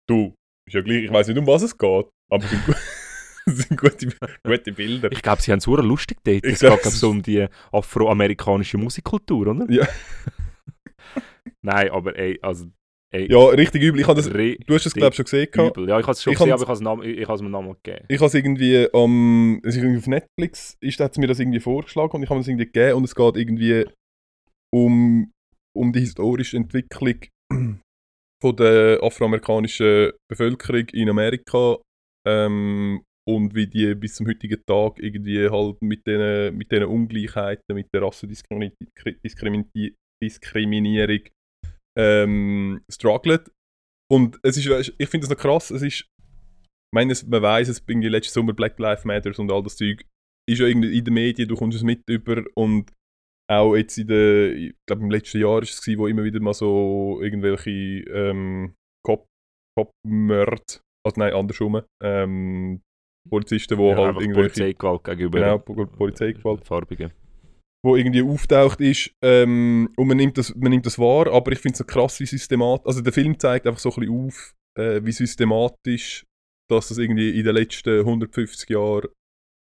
S2: du, ist ja gleich, ich weiß nicht, um was es geht, aber es sind, gu- es sind gute, gute Bilder.
S1: Ich glaube, sie haben es sehr lustig dort.
S2: Ich
S1: Es geht so um die afroamerikanische Musikkultur, oder?
S2: Ja.
S1: Nein, aber ey, also. Ey,
S2: Ja, richtig übel. Ich das, du hast es, glaube ich, schon gesehen.
S1: übel. Ja, ich habe es schon
S2: Ich
S1: gesehen, aber ich habe es mir nochmal gegeben.
S2: Ich habe es irgendwie ist irgendwie auf Netflix ist, hat mir das irgendwie vorgeschlagen und ich habe es irgendwie gegeben und es geht irgendwie um, um die historische Entwicklung von der afroamerikanischen Bevölkerung in Amerika ähm, und wie die bis zum heutigen Tag irgendwie halt mit den mit den Ungleichheiten, mit der Rassendiskriminierung Diskriminierung ähm, struggelt. Und es ist, ich finde es noch krass, es ist ich meine, es- man weiß es irgendwie letzten Sommer Black Lives Matter und all das Zeug ist ja irgendwie in den Medien, du kommst es mit über und auch jetzt in der, ich glaube im letzten Jahr ist es gewesen, wo immer wieder mal so irgendwelche ähm, Cop, Cop-Mörd, also nein, andersrum, ähm, Polizisten, die
S1: ja,
S2: halt irgendwelche,
S1: Polizeigewalt gegenüber
S2: genau, Po- Polizeigewalt,
S1: Farbigen.
S2: Wo irgendwie auftaucht ist ähm, und man nimmt, das, man nimmt das wahr, aber ich finde es so krass, wie systematisch, also der Film zeigt einfach so ein bisschen auf, äh, wie systematisch dass das irgendwie in den letzten 150 Jahren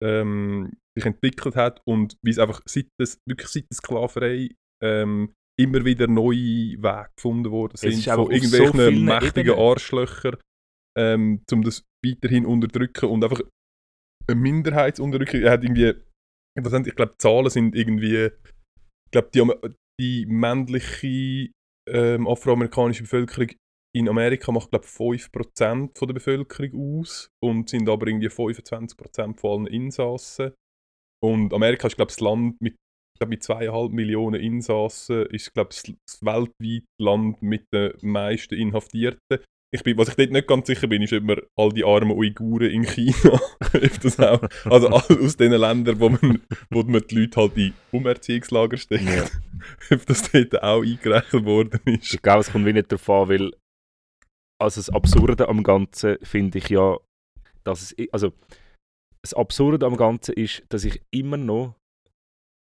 S2: ähm, sich entwickelt hat und wie es einfach seit des, wirklich seit der Sklaverei ähm, immer wieder neue Wege gefunden worden sind von
S1: so
S2: irgendwelchen
S1: vielen
S2: mächtigen
S1: Ebenen.
S2: Arschlöchern, ähm, um das weiterhin unterdrücken und einfach eine Minderheitsunterdrückung. Er hat irgendwie, sind- ich glaube, die Zahlen sind irgendwie, ich glaube, die, die männliche ähm, afroamerikanische Bevölkerung in Amerika macht, glaube ich, 5% von der Bevölkerung aus und sind aber irgendwie 25% von allen Insassen. Und Amerika ist, glaube ich, das Land mit, ich glaub, mit zweieinhalb Millionen Insassen, ist, glaube ich, das weltweit Land mit den meisten Inhaftierten. Ich bin, was ich dort nicht ganz sicher bin, ist, ob man all die armen Uiguren in China, das auch, also all aus den Ländern, wo man, wo man die Leute halt in Umerziehungslager steckt,
S1: Ja.
S2: ob das dort auch eingerechnet worden ist.
S1: Ich glaube, es kommt wie nicht darauf an, weil also das Absurde am Ganzen finde ich ja, dass es, also das Absurde am Ganzen ist, dass ich immer noch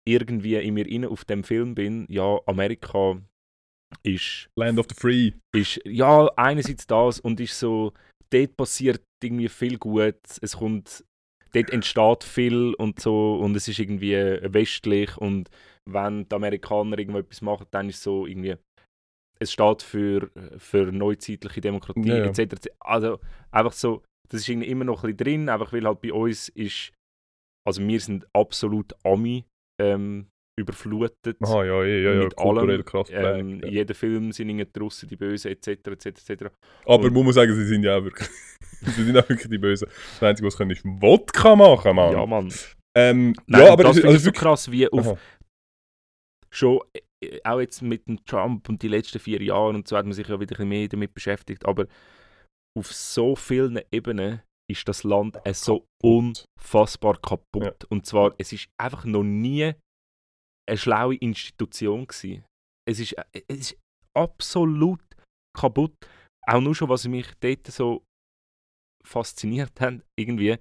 S1: irgendwie in mir inne auf dem Film bin, ja, Amerika ist,
S2: Land of the Free.
S1: ist ja, einerseits das und ist so, dort passiert irgendwie viel Gutes, es kommt, dort entsteht viel und so und es ist irgendwie westlich und wenn die Amerikaner irgendetwas machen, dann ist es so irgendwie, es steht für, für neuzeitliche Demokratie
S2: Ja,
S1: etc. Also einfach so, das ist irgendwie immer noch ein bisschen drin, einfach weil halt bei uns ist, also wir sind absolut Ami ähm, überflutet
S2: Aha, ja, ja, ja, ja
S1: mit allem. ähm,
S2: ja.
S1: Jeder Film sind irgendwie die Russen, die Bösen etc. etc. etc.
S2: Aber
S1: und-
S2: man muss sagen, sie sind ja auch wirklich, sie sind auch wirklich die Bösen. Das Einzige, was sie können, ist Wodka machen, Mann.
S1: Ja, Mann.
S2: ähm,
S1: Nein,
S2: ja, aber
S1: das
S2: ist also
S1: so
S2: wirklich...
S1: krass, wie auf
S2: Aha.
S1: schon, äh, auch jetzt mit dem Trump und die letzten vier Jahre und so hat man sich ja wieder ein bisschen mehr damit beschäftigt, aber auf so vielen Ebenen ist das Land äh, so unfassbar kaputt. Und zwar, es ist einfach noch nie eine schlaue Institution gewesen. Es ist, äh, es ist absolut kaputt. Auch nur schon, was mich dort so fasziniert hat, irgendwie,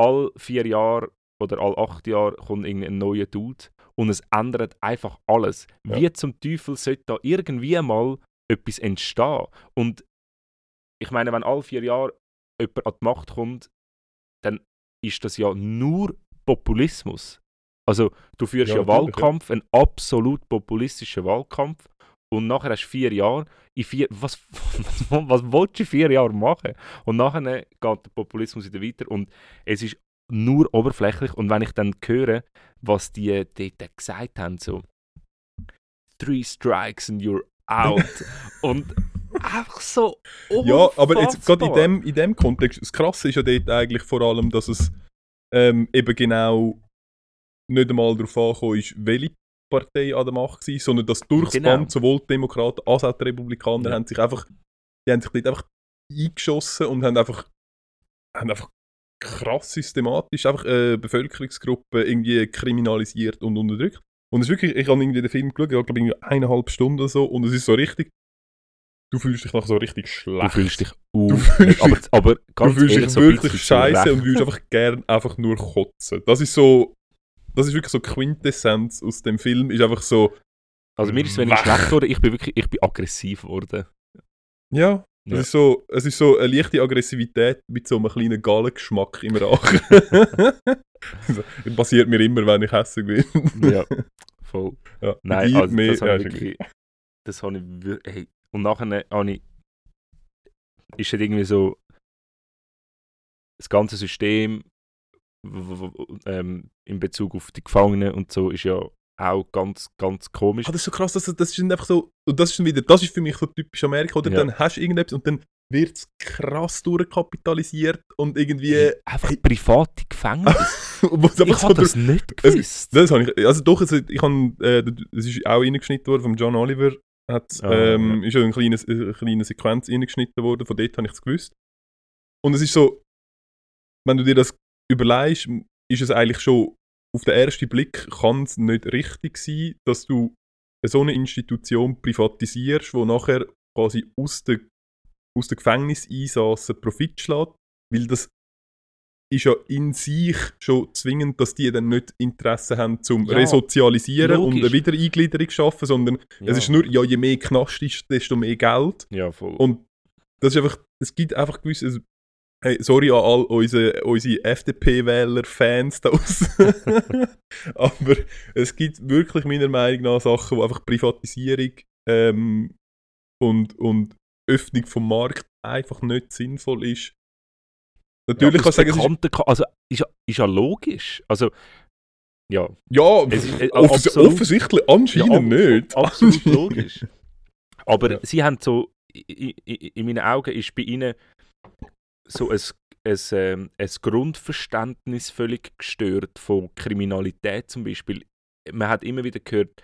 S1: all vier Jahre oder all acht Jahre kommt irgendein neuer Dude und es ändert einfach alles.
S2: Ja.
S1: Wie zum Teufel sollte da irgendwie mal etwas entstehen? Und ich meine, wenn alle vier Jahre jemand an die Macht kommt, dann ist das ja nur Populismus. Also du führst
S2: Ja,
S1: ja,
S2: natürlich, ja.
S1: Wahlkampf, einen absolut populistischen Wahlkampf und nachher hast du vier Jahre. In vier, was, was, was willst du in vier Jahren machen? Und nachher geht der Populismus wieder weiter und es ist nur oberflächlich. Und wenn ich dann höre, was die dort gesagt haben, so Three strikes and you're out. und einfach so
S2: Ja, aber jetzt gerade in
S1: unfassbar.
S2: dem, in dem Kontext, das Krasse ist ja dort eigentlich vor allem, dass es ähm, eben genau nicht einmal darauf angekommen ist, welche Partei an der Macht war, sondern dass durchs
S1: Genau.
S2: Band sowohl die Demokraten als auch die Republikaner
S1: Ja.
S2: haben sich einfach, die haben sich dort einfach eingeschossen und haben einfach, haben einfach krass systematisch einfach eine Bevölkerungsgruppe irgendwie kriminalisiert und unterdrückt. Und es ist wirklich, ich habe irgendwie den Film geschaut, ich glaube irgendwie eineinhalb Stunden oder so, und es ist so richtig, du fühlst dich nach so richtig schlecht.
S1: Du fühlst dich
S2: Du
S1: uh,
S2: fühlst
S1: aber, aber
S2: Du fühlst
S1: ehrlich,
S2: dich wirklich scheiße und würdest einfach gern einfach nur kotzen. Das ist so, das ist wirklich so Quintessenz aus dem Film, ist einfach so,
S1: Also mir ist es wenig schlecht geworden, ich bin wirklich ich bin aggressiv geworden.
S2: ja, es
S1: Ja.
S2: ist so, es ist so eine leichte Aggressivität mit so einem kleinen Gallengeschmack im Rachen. das passiert mir immer, wenn ich hässlich bin.
S1: Ja, voll.
S2: ja.
S1: Nein, also
S2: mehr-
S1: das habe ich wirklich, das habe ich wirklich. Hey. Und nachher habe ich. Ist halt irgendwie so. Das ganze System ähm, in Bezug auf die Gefangenen und so ist ja auch ganz, ganz komisch.
S2: Ah, das ist so krass, dass das, das ist einfach so, und das ist wieder, das ist für mich so typisch Amerika, oder?
S1: Ja.
S2: Dann hast du irgendetwas und dann wird es krass durchkapitalisiert und irgendwie,
S1: Einfach private Gefängnisse.
S2: es
S1: ich habe das nicht
S2: Es-
S1: gewusst.
S2: Das habe ich, also doch, also ich habe, äh, es ist auch reingeschnitten worden vom John Oliver, hat,
S1: Ah,
S2: ähm, ist ja eine kleine, eine kleine Sequenz reingeschnitten worden, von dort habe ich es gewusst. Und es ist so, wenn du dir das überlegst, ist es eigentlich schon, auf den ersten Blick kann es nicht richtig sein, dass du so eine Institution privatisierst, wo nachher quasi aus den, aus den Gefängniseinsassen Profit schlägt, weil das ist ja in sich schon zwingend, dass die dann nicht Interesse haben zum
S1: Ja,
S2: Resozialisieren und
S1: logisch.
S2: eine Wiedereingliederung zu schaffen, sondern
S1: ja.
S2: es ist nur, ja, je mehr Knast ist, desto mehr Geld.
S1: ja, voll.
S2: Und das ist einfach, es gibt einfach gewisse, hey, sorry an all unsere, unsere FDP-Wähler-Fans da draussen. aber es gibt wirklich meiner Meinung nach Sachen, wo einfach Privatisierung ähm, und, und Öffnung vom Markt einfach nicht sinnvoll ist. Natürlich
S1: ja,
S2: kannst du sagen, es ist,
S1: also ist ja, ist ja logisch. Also, ja,
S2: ja,
S1: es ist, äh,
S2: offens
S1: absolut-
S2: offensichtlich anscheinend
S1: Ja, ab-
S2: nicht.
S1: absolut logisch. Aber
S2: Ja.
S1: sie haben so, i- i- in meinen Augen ist bei ihnen so ein, ein, ähm, ein Grundverständnis völlig gestört von Kriminalität zum Beispiel. Man hat immer wieder gehört,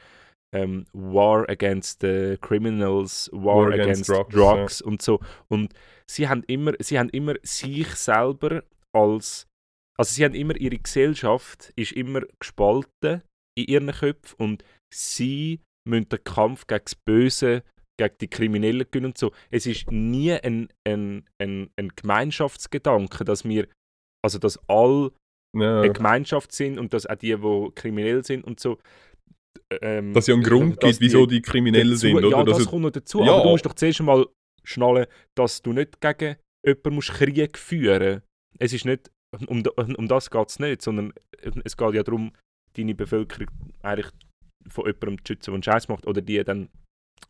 S1: ähm, War against the Criminals, War,
S2: War against
S1: against,
S2: drugs,
S1: Drugs, und so. Und sie haben immer, sie haben immer sich selber als, also sie haben immer, ihre Gesellschaft ist immer gespalten in ihren Köpfen und sie müssen den Kampf gegen das Böse, gegen die Kriminellen gewinnen und so. Es ist nie ein, ein, ein, ein Gemeinschaftsgedanke, dass wir, also dass alle
S2: Ja.
S1: eine Gemeinschaft sind und dass auch die, die kriminell sind und so. Ähm,
S2: Dass es ja einen Grund gibt, wieso die kriminell
S1: dazu,
S2: sind, oder?
S1: Ja, das
S2: es-
S1: kommt noch dazu.
S2: Ja.
S1: Aber du musst doch zuerst mal schnallen, dass du nicht gegen jemanden musst Krieg führen Es ist nicht, um, um das geht es nicht, sondern es geht ja darum, deine Bevölkerung eigentlich von jemandem zu schützen, der einen Scheiß macht, oder die dann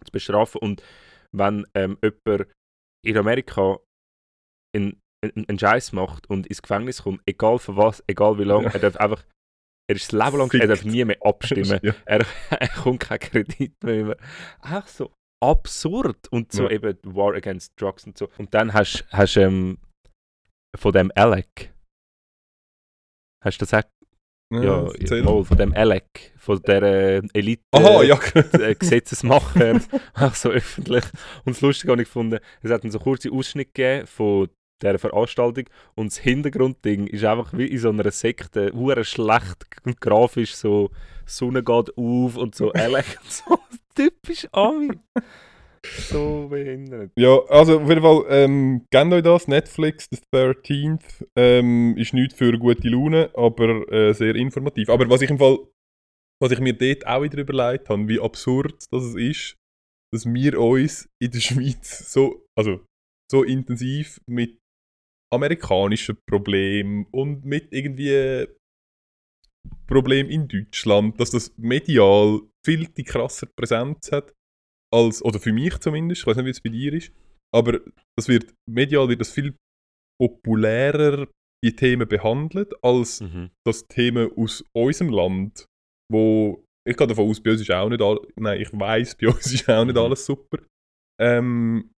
S1: zu bestrafen. Und wenn ähm, jemand in Amerika einen, einen, einen Scheiß macht und ins Gefängnis kommt, egal für was, egal wie lange,
S2: Ja.
S1: er darf einfach, er ist das Leben lang, er darf nie mehr abstimmen
S2: Ja.
S1: er, er kommt kein Kredit mehr. Einfach so absurd. Und so
S2: Ja.
S1: eben War Against Drugs und so. Und dann hast du ähm, von dem Alec. Hast du das auch? Ja, mal, von dem Alec, von der äh, Elite.
S2: Aha, ja.
S1: äh, Gesetzesmacher, auch so öffentlich. Und das Lustige habe ich gefunden, es hat dann so kurze Ausschnitt gegeben von dieser Veranstaltung und das Hintergrundding ist einfach wie in so einer Sekte, hure schlecht und grafisch, so Sonne geht auf und so Alec und so, typisch Ami. So behindert.
S2: Ja, also auf jeden Fall, ähm, gebt euch das, Netflix, The 13th, ähm, ist nicht für gute Laune, aber äh, sehr informativ. Aber was ich im Fall, was ich mir dort auch wieder überlegt habe, wie absurd das ist, dass wir uns in der Schweiz so, also so intensiv mit amerikanischen Problemen und mit irgendwie Problemen in Deutschland, dass das medial viel die krasser Präsenz hat als, oder für mich zumindest, ich weiß nicht, wie es bei dir ist, aber das wird, medial wird das viel populärer, die Themen behandelt, als
S1: Mhm.
S2: das Themen aus unserem Land, wo, ich gehe davon aus, bei uns ist auch nicht alles, nein, ich weiß, bei uns ist auch nicht
S1: Mhm.
S2: alles super. Ähm,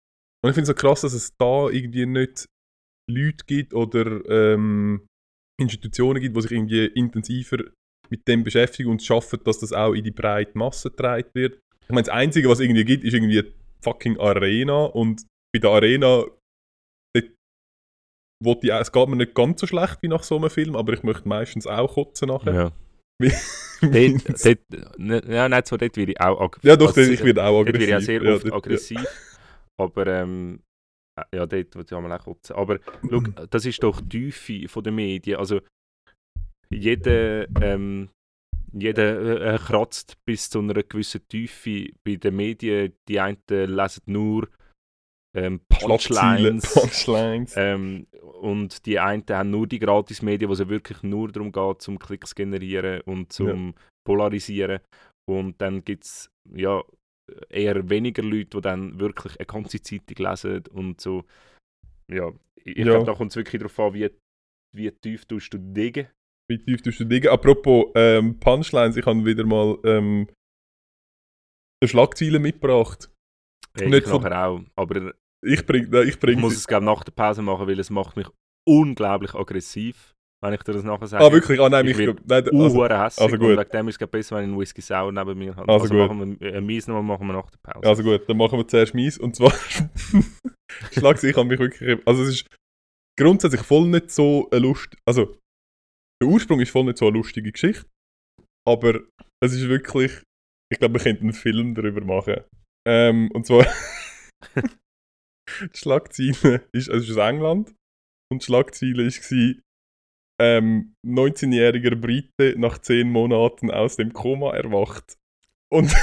S2: und ich finde es so krass, dass es da irgendwie nicht Leute gibt oder ähm, Institutionen gibt, die sich irgendwie intensiver mit dem beschäftigen und schaffen, dass das auch in die breite Masse getragen wird. Ich meine, das Einzige, was es irgendwie gibt, ist irgendwie die fucking Arena und bei der Arena ich, auch- es geht mir nicht ganz so schlecht wie nach so einem Film, aber ich möchte meistens auch kotzen nachher.
S1: Ja. Dort, dort, ne, ja, nicht so, dort werde ich auch aggressiv.
S2: ja, doch, dort- ich werde auch
S1: Dort
S2: aggressiv.
S1: werde ich auch sehr
S2: Ja,
S1: oft
S2: dort- ja.
S1: aggressiv. Aber ähm, äh, ja, dort würde ich einmal auch kotzen. Aber schau, das ist doch die Tiefe von den Medien. Also jeder, ähm, jeder äh, kratzt bis zu einer gewissen Tiefe bei den Medien. Die einen lesen nur ähm, Punchlines.
S2: Punchlines.
S1: Ähm, und die einen haben nur die Gratis-Medien, wo es ja wirklich nur darum geht, zum Klicks generieren und zum Polarisieren. Und dann gibt es ja eher weniger Leute, die dann wirklich eine ganze Zeitung lesen und so. Ja, ich,
S2: Ja.
S1: glaube, da kommt es wirklich darauf an, wie, wie tief tust du diggen.
S2: Wie tief tust du Dinge? Apropos ähm, Punchlines, ich habe wieder mal ähm, eine Schlagzeile mitgebracht.
S1: Hey,
S2: Nicht
S1: ich
S2: von-
S1: auch. Aber
S2: Ich bring, nein, ich
S1: ich
S2: bring
S1: muss
S2: sie.
S1: es glaub, nach der Pause machen, weil es macht mich unglaublich aggressiv, wenn ich dir das nachher sage.
S2: Ah, wirklich? Ah, nein,
S1: Ich
S2: ich,
S1: werd
S2: nein, also,
S1: hässig.
S2: also
S1: Und
S2: gut.
S1: wegen dem ist es besser, wenn ich einen Whisky Sauer neben mir habe.
S2: Also
S1: Also,
S2: gut.
S1: machen wir einen Mies nochmal machen wir nach der Pause.
S2: also gut, dann machen wir zuerst mies. Und zwar, Schlagzeile, ich habe mich wirklich. Also, es ist grundsätzlich voll nicht so eine Lust. Also, der Ursprung ist voll nicht so eine lustige Geschichte. Aber es ist wirklich. Ich glaube, wir könnten einen Film darüber machen. Ähm, und zwar. die Schlagzeile ist, also es ist aus England. Und die Schlagzeile war. Ähm, 19-jähriger Brite nach 10 Monaten aus dem Koma erwacht. Und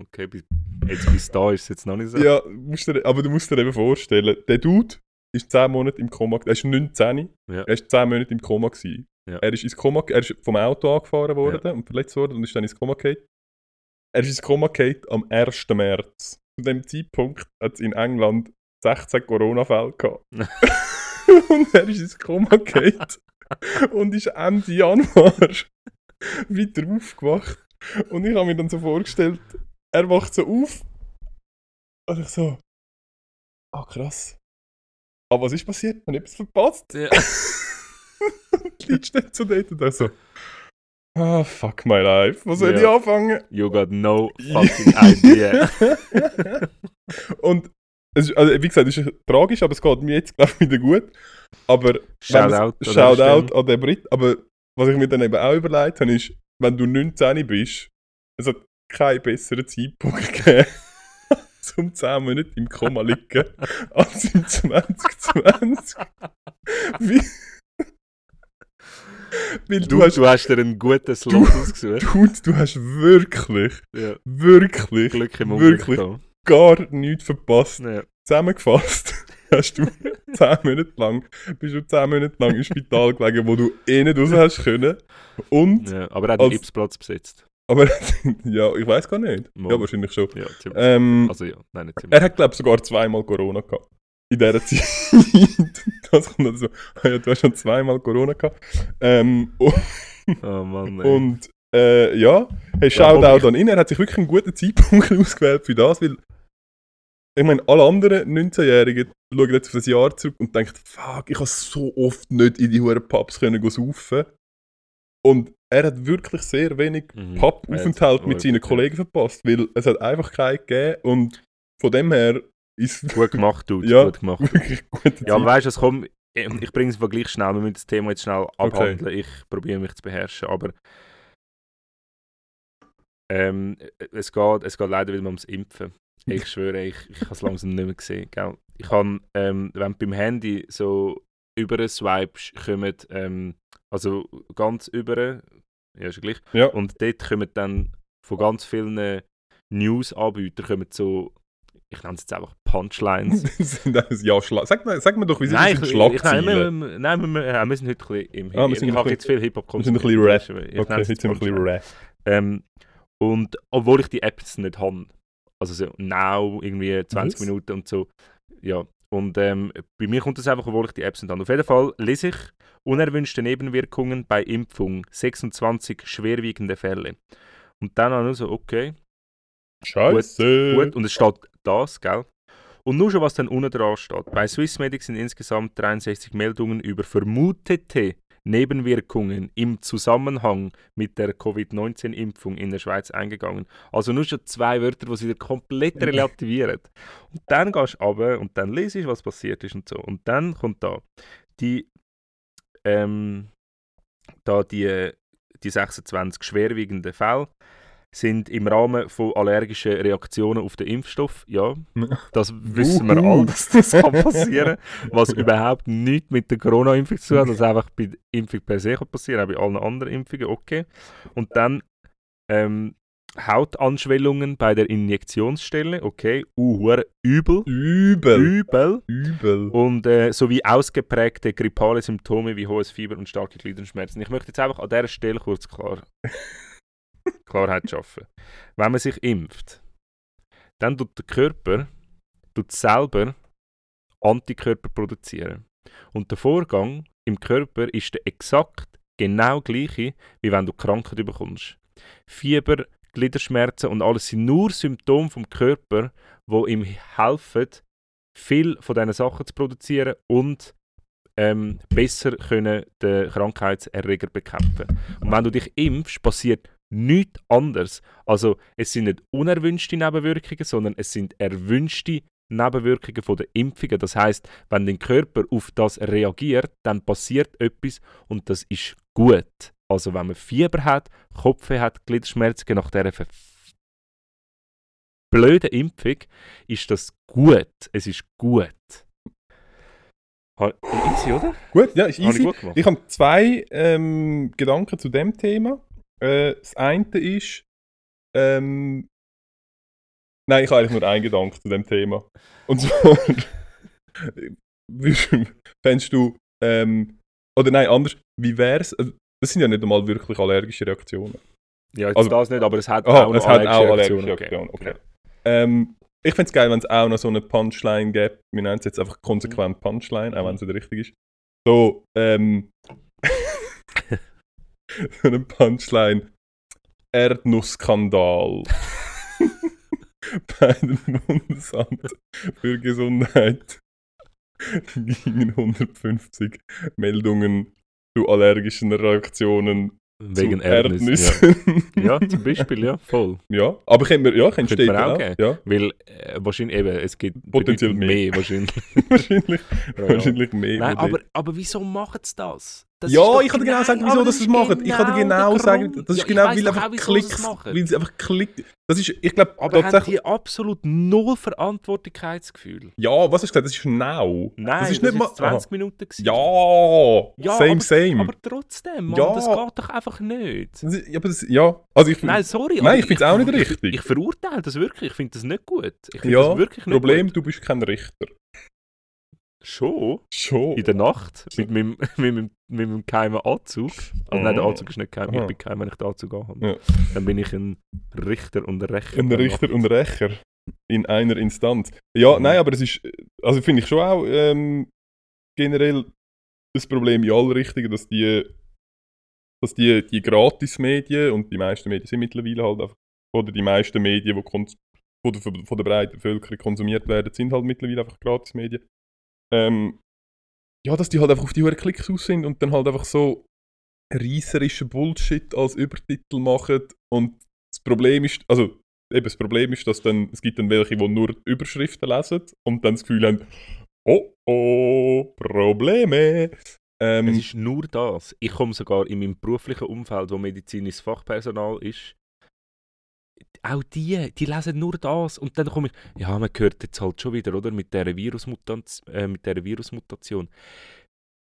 S1: Okay, bis, jetzt bis da ist es jetzt noch nicht so.
S2: Ja, musst dir, aber du musst dir eben vorstellen, der Dude ist 10 Monate im Koma, er ist 19,
S1: Ja.
S2: er ist 10 Monate im Koma gewesen.
S1: Ja.
S2: Er ist ins Koma, er ist vom Auto angefahren worden und verletzt worden und ist dann ins Koma gefallen. Er ist ins Koma gefallen am 1. März. Zu dem Zeitpunkt hat es in England 16 Corona-Fälle gehabt. und er ist ins Koma gefallen und ist Ende Januar wieder aufgewacht. Und ich habe mir dann so vorgestellt, er wacht so auf und ich so, ah krass. Aber was ist passiert? Habe ich etwas verpasst?
S1: Ja.
S2: Leute stehen so dort und so, ah fuck my life, wo soll
S1: Ja.
S2: ich anfangen?
S1: You got no fucking idea.
S2: und es ist, also, wie gesagt, es ist tragisch, aber es geht mir jetzt glaube ich wieder gut. Aber
S1: Shoutout.
S2: Shoutout an den Brit. Aber was ich mir dann eben auch überlegt habe, ist, wenn du 19 bist, es hat keinen besseren Zeitpunkt gegeben, zum 10 Monate im Koma liegen, als im 2020. Wie, weil du,
S1: Du,
S2: hast,
S1: du hast dir einen guten Slot ausgesucht.
S2: Dude, du hast wirklich,
S1: Ja.
S2: wirklich,
S1: Glück im Unglück.
S2: Wirklich?
S1: da.
S2: gar nichts verpasst.
S1: Ja.
S2: Zusammengefasst hast du 10 Monate lang, bist du 10 Monate lang im Spital gelegen, wo du eh nicht raus hast können. Und,
S1: Ja, aber er hat einen
S2: Als-
S1: Gipsplatz besetzt.
S2: Aber, ja, ich weiß gar nicht.
S1: Mo.
S2: Ja, wahrscheinlich schon.
S1: Ja.
S2: Ähm,
S1: also ja, nein, nicht ziemlich.
S2: er hat, glaube ich, sogar zweimal Corona gehabt. In dieser Zeit. das kommt also, ah ja, du hast schon zweimal Corona gehabt. Ähm, und,
S1: Oh Mann, ey.
S2: und äh, ja, hey, Shoutout
S1: aber ich-
S2: an ihn. Er hat sich wirklich einen guten Zeitpunkt ausgewählt für das, weil ich meine, alle anderen 19-Jährigen schauen jetzt auf das Jahr zurück und denken, fuck, ich habe so oft nicht in die huren Pubs können saufen. Und er hat wirklich sehr wenig
S1: Mhm.
S2: Pub-Aufenthalt
S1: Er
S2: mit seinen. Kollegen verpasst, weil es hat einfach keinen gegeben und von dem her ist
S1: Gut gemacht, Dude.
S2: Ja.
S1: Gut gemacht. Ja, aber weißt du, es kommt. Ich bringe es gleich schnell. Wir müssen das Thema jetzt schnell abhandeln. Ich probiere mich zu beherrschen. Aber ähm, es, geht, es geht leider wieder ums Impfen. Ich schwöre, ich, ich habe es langsam nicht mehr gesehen. Gell? Ich habe, ähm, wenn du beim Handy so über swipes, kommen, ähm, also ganz über, ja, ist ja gleich,
S2: Ja.
S1: und dort kommen dann von ganz vielen News-Anbietern so, ich nenne es jetzt einfach Punchlines.
S2: Ja, Schla sag, sag mir doch, wie sind
S1: Nein, ich,
S2: sind
S1: ich, nein, wir,
S2: Schlagzeilen?
S1: wir- nein, wir, wir, wir sind heute ein bisschen im
S2: Ah, wir
S1: Ich,
S2: sind
S1: ich habe jetzt viel Hip-Hop
S2: wir sind ein bisschen
S1: konsumiert,
S2: Rap.
S1: Ich
S2: Okay, jetzt sind wir ein bisschen rap.
S1: ähm, Und obwohl ich die App jetzt nicht habe, also so now, irgendwie 20
S2: Was?
S1: Minuten und so, ja. Und ähm, bei mir kommt das einfach, obwohl ich die Apps nicht habe. Auf jeden Fall lese ich unerwünschte Nebenwirkungen bei Impfung, 26 schwerwiegende Fälle. Und dann habe ich so, okay,
S2: Scheiße.
S1: Gut, und es steht das, gell? Und nur schon, was dann unten dran steht. Bei Swissmedic sind insgesamt 63 Meldungen über vermutete Nebenwirkungen im Zusammenhang mit der Covid-19-Impfung in der Schweiz eingegangen. Also nur schon zwei Wörter, die sie wieder komplett relativieren. Und dann gehst du runter und dann lesest du, was passiert ist und so. Und dann kommt da die, ähm, da die, die 26 schwerwiegenden Fälle sind im Rahmen von allergischen Reaktionen auf den Impfstoff. Ja, das wissen wir alle, dass das kann passieren was überhaupt nichts mit der Corona-Impfung zu tun hat, das einfach bei der Impfung per se kann passieren, auch bei allen anderen Impfungen, okay. Und dann ähm, Hautanschwellungen bei der Injektionsstelle, okay, uh, übel,
S2: Übel.
S1: übel.
S2: Übel.
S1: Und äh, sowie ausgeprägte grippale Symptome wie hohes Fieber und starke Gliederschmerzen. Ich möchte jetzt einfach an dieser Stelle kurz klar, Klarheit schaffen. Wenn man sich impft, dann tut der Körper tut selber Antikörper produzieren. Und der Vorgang im Körper ist der exakt genau gleiche, wie wenn du Krankheit bekommst. Fieber, Gliederschmerzen und alles sind nur Symptome vom Körper, wo ihm helfen, viel von diesen Sachen zu produzieren und ähm, besser können den Krankheitserreger bekämpfen. Und wenn du dich impfst, passiert nichts anderes. Also es sind nicht unerwünschte Nebenwirkungen, sondern es sind erwünschte Nebenwirkungen von der Impfungen. Das heißt, wenn dein Körper auf das reagiert, dann passiert etwas und das ist gut. Also wenn man Fieber hat, Kopfweh hat, Gliederschmerzen nach dieser blöden Impfung, ist das gut. Es ist gut. Easy, oder?
S2: Gut, ja, ist
S1: Habe ich
S2: easy.
S1: gut gemacht.
S2: Ich habe zwei ähm, Gedanken zu dem Thema. Äh, das eine ist, ähm, nein, ich habe eigentlich nur einen Gedanken zu dem Thema. Und zwar, fändest du, ähm, oder nein, anders, wie wär's, also, das sind ja nicht einmal wirklich allergische Reaktionen.
S1: Ja, jetzt
S2: Also-
S1: das nicht, aber es hat
S2: Ah,
S1: auch
S2: es hat auch allergische
S1: Reaktionen.
S2: Reaktionen. Okay. Ähm, ich fände es geil, wenn es auch noch so eine Punchline gäbe. Wir nennen es jetzt einfach konsequent Punchline, auch wenn es nicht richtig ist. So, ähm. so eine Punchline. Erdnussskandal. Bei dem Bundesamt für Gesundheit gingen 150 Meldungen zu allergischen Reaktionen
S1: Wegen Erdnüssen.
S2: Erdnüssen.
S1: Ja. ja, zum Beispiel, ja, voll.
S2: Ja, aber können wir, ja, können
S1: Könnte
S2: Städte
S1: auch geben.
S2: Ja,
S1: Weil äh, wahrscheinlich eben, es gibt
S2: Potenziell mehr.
S1: mehr wahrscheinlich.
S2: wahrscheinlich,
S1: Ja.
S2: wahrscheinlich mehr.
S1: Nein, aber, aber wieso machen sie das? Das
S2: ja,
S1: ist
S2: ich kann dir genau sagen,
S1: aber
S2: wieso das sie es
S1: ist
S2: machen. Ich kann dir genau
S1: der
S2: sagen, das ist
S1: Ja,
S2: genau,
S1: ich
S2: weil einfach
S1: auch, es
S2: Klicks, weil sie einfach klickt. Das ist, ich glaube,
S1: Aber
S2: tatsächlich.
S1: die absolut null Verantwortlichkeitsgefühl?
S2: Ja, was hast du gesagt? Das ist now.
S1: Nein,
S2: das ist nicht mal.
S1: jetzt 20 Minuten. gewesen.
S2: Aha. Ja,
S1: Ja,
S2: same,
S1: aber,
S2: same.
S1: Aber trotzdem, Mann,
S2: Ja.
S1: das geht doch einfach nicht.
S2: Das ist- ja, aber das, ja, also ich
S1: Nein, sorry.
S2: Nein, ich find's auch nicht
S1: ich,
S2: richtig.
S1: Ich, verurteile das wirklich. Ich finde das nicht gut. Ich finde
S2: Ja,
S1: das wirklich nicht
S2: Problem,
S1: gut.
S2: du bist kein Richter.
S1: Schon?
S2: Schon.
S1: In der Nacht? Mit meinem, mit meinem, mit meinem geheimen Anzug? Also nein, der
S2: Oh.
S1: Anzug ist nicht geheim. Ich bin geheim, wenn ich den Anzug anhabe.
S2: Ja.
S1: Dann bin ich ein Richter und ein Rächer.
S2: Ein Richter
S1: Nacht.
S2: und Rächer in einer Instanz. Ja,
S1: Mhm.
S2: nein, aber es ist, also finde ich schon auch ähm, generell das Problem in alle Richtungen, dass die, dass die, die Gratis-Medien und die meisten Medien sind mittlerweile halt einfach, oder die meisten Medien, die von der, von der breiten Bevölkerung konsumiert werden, sind halt mittlerweile einfach Gratis-Medien. Ähm, ja, dass die halt einfach auf die hohen Klicks aus sind und dann halt einfach so reisserischen Bullshit als Übertitel machen und das Problem ist, also eben das Problem ist, dass dann, es gibt dann welche, die nur die Überschriften lesen und dann das Gefühl haben, oh oh, Probleme. Ähm,
S1: Es ist nur das. Ich komme sogar in meinem beruflichen Umfeld, wo medizinisches Fachpersonal ist, auch die, die lesen nur das. Und dann komme ich, ja, man hört jetzt halt schon wieder, oder? Mit dieser Virusmutanz äh, mit dieser Virusmutation.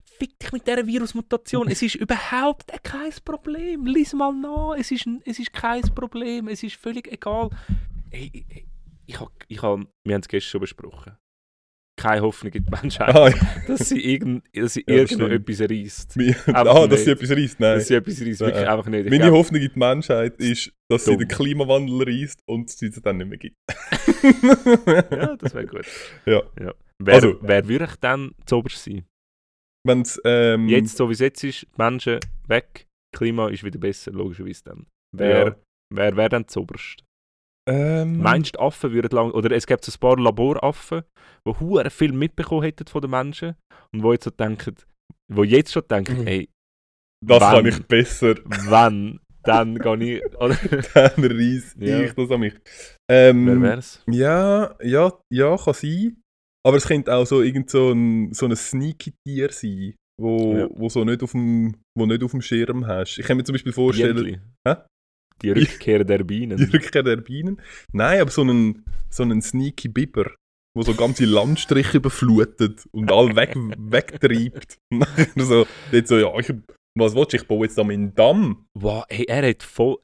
S1: Fick dich mit dieser Virusmutation. es ist überhaupt kein Problem. Lies mal nach. Es ist, es ist kein Problem. Es ist völlig egal. Hey, ich hab, ich hab, wir haben es gestern schon besprochen. Keine Hoffnung in die Menschheit,
S2: ah, ja,
S1: dass sie, irgend, dass sie
S2: Ja, das
S1: irgendetwas reißt.
S2: ah, dass sie etwas reißt, nein.
S1: Dass sie etwas reißt. Wirklich einfach nicht. Ich
S2: Meine
S1: glaub-
S2: Hoffnung in die Menschheit ist, dass sie
S1: Dumm.
S2: den Klimawandel reißt und es sie dann nicht mehr gibt.
S1: ja, das wäre gut.
S2: Ja.
S1: ja. Wer,
S2: Also-
S1: wer würde ich dann zoberst sein?
S2: Wenn's, ähm,
S1: Jetzt, so wie es jetzt ist, die Menschen weg, Klima ist wieder besser, logischerweise dann. Wer, wer wäre dann zoberst?
S2: Ähm,
S1: Meinst du, Affen würden lang, oder es gibt so ein paar Laboraffen, die hure viel mitbekommen hätten von den Menschen und wo jetzt so denken, wo jetzt schon denken,
S2: Mhm.
S1: hey,
S2: das kann
S1: wann?
S2: ich besser,
S1: wenn, dann gehe ich, oder?
S2: dann reiss
S1: Ja.
S2: ich das an mich. Ähm,
S1: Wer wär's?
S2: Ja, ja, ja, kann sein. Aber es könnte auch so irgend so ein, so ein sneaky Tier sein, wo,
S1: Ja.
S2: wo so nicht auf dem, wo nicht auf dem Schirm hast. Ich kann mir zum Beispiel vorstellen. Hä?
S1: Die Rückkehr der Bienen.
S2: die Rückkehr der Bienen. Nein, aber so einen, so einen sneaky Biber, wo so ganze Landstriche überflutet und alle weg, wegtreibt. Und nachher so, dort so, ja, ich, was willst du, ich baue jetzt da meinen Damm.
S1: Wow, hey, er hat voll.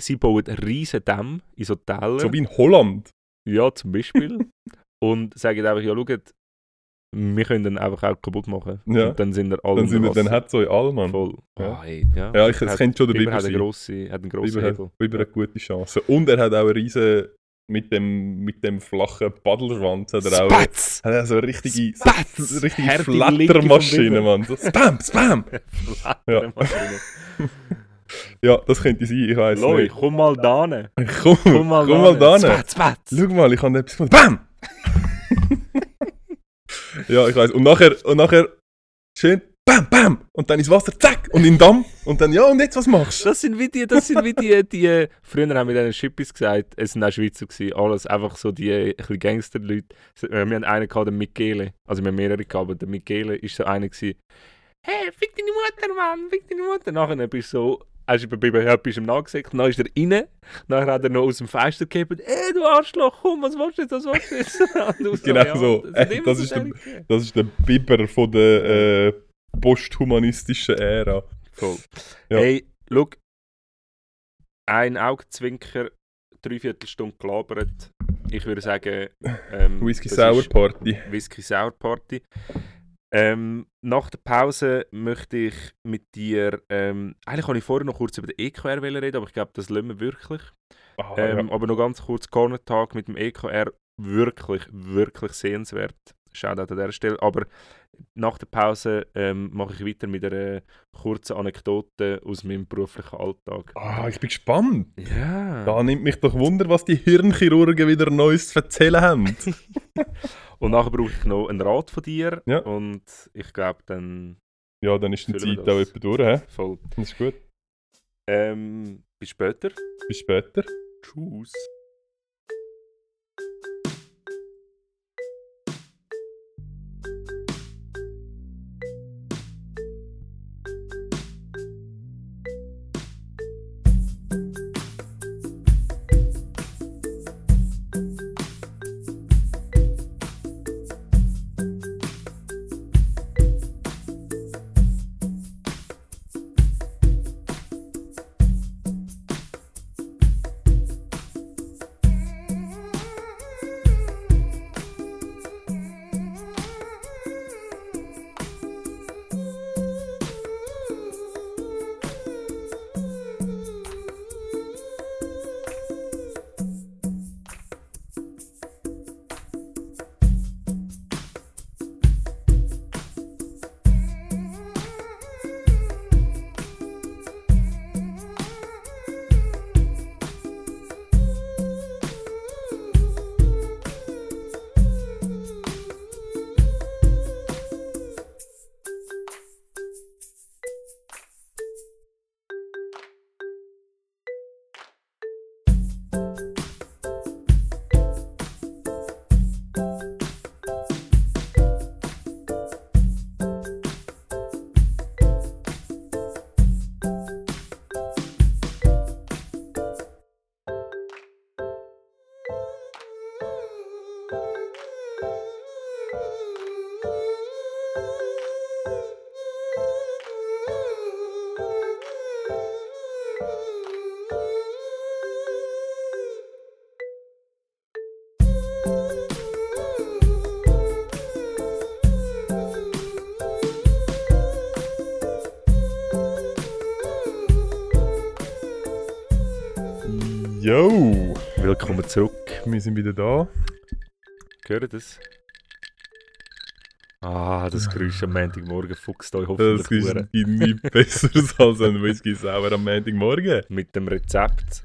S1: Sie bauen riesen Damm in so Täler.
S2: So wie in Holland.
S1: Ja, zum Beispiel. und sagen einfach, ja, schaut, wir können den einfach auch kaputt machen.
S2: Ja.
S1: Und dann sind wir alle
S2: Dann, sind wir, dann hat so all, Mann.
S1: voll.
S2: Ja.
S1: Ah, hey, ja.
S2: Ja, ich, es könnte schon der
S1: Biber
S2: Biber
S1: hat eine
S2: sein.
S1: grosse, hat einen grossen Hebel.
S2: Biber hat gute Chancen. Und er hat auch eine riesen, mit dem, mit dem flachen Paddlerschwanz hat er auch
S1: Spatz!
S2: hat er so eine richtige, so
S1: Spatz!
S2: eine richtige Flattermaschine. Mann. So Spam, Spam! Ja. Ja, das könnte sein, ich weiß
S1: Loi,
S2: nicht.
S1: komm mal da hin.
S2: Komm, komm mal, da.
S1: Spatz, Spatz!
S2: Schau mal, ich habe etwas gefunden. Bam! Ja, ich weiß. Und nachher, und nachher schön Bam, Bam! Und dann ins Wasser, zack! Und in den Damm. Und dann, ja, und jetzt was machst du?
S1: Das sind wie die, das sind wie die, die früher haben wir diesen Schippis gesagt, es sind auch Schweizer gewesen, alles einfach so die ein bisschen Gangster-Leute. Äh, Wir haben einen gehabt, den Michele, also wir haben mehrere gehabt, aber der Michele ist so einer gewesen, hey, fick deine Mutter, Mann, fick deine Mutter. Nachher bist du so, hast du überblieben, ja, bist ihm nachgesagt, dann ist er rein, nachher hat er noch aus dem Fenster gegeben, ey, du Arschloch, komm, was willst du jetzt, was willst du jetzt?
S2: Genau so.
S1: sind
S2: Äh, das ist der-. Das ist der Biber von der äh, posthumanistischen Ära.
S1: Voll.
S2: Ja.
S1: Hey, schau. Ein Augenzwinker, dreiviertel Stunde gelabert. Ich würde sagen... Ähm,
S2: Whisky
S1: das
S2: Sour Party.
S1: Whisky Sour Party. Ähm, nach der Pause möchte ich mit dir... Ähm, eigentlich wollte ich vorher noch kurz über den EQR reden, aber ich glaube, das lassen wir wirklich.
S2: Ah,
S1: Ähm,
S2: ja.
S1: Aber noch ganz kurz, Corner Tag mit dem EKR, wirklich, wirklich sehenswert. Shoutout an dieser Stelle. Aber nach der Pause ähm, mache ich weiter mit einer kurzen Anekdote aus meinem beruflichen Alltag.
S2: ah, ich bin gespannt.
S1: Ja.
S2: Da nimmt mich doch Wunder, was die Hirnchirurgen wieder Neues zu erzählen haben.
S1: Und nachher brauche ich noch einen Rat von dir.
S2: Ja.
S1: Und ich glaube dann
S2: ja, dann ist die Zeit auch etwa durch. He?
S1: voll.
S2: Das ist gut.
S1: Ähm, bis später.
S2: Bis später.
S1: Tschüss. Willkommen zurück.
S2: Wir sind wieder da.
S1: Hört das? Ah, das Geräusch am Montagmorgen fuchst euch hoffentlich
S2: Das ist
S1: hure.
S2: nichts Besseres als ein Whisky Sour am Montagmorgen.
S1: mit dem Rezept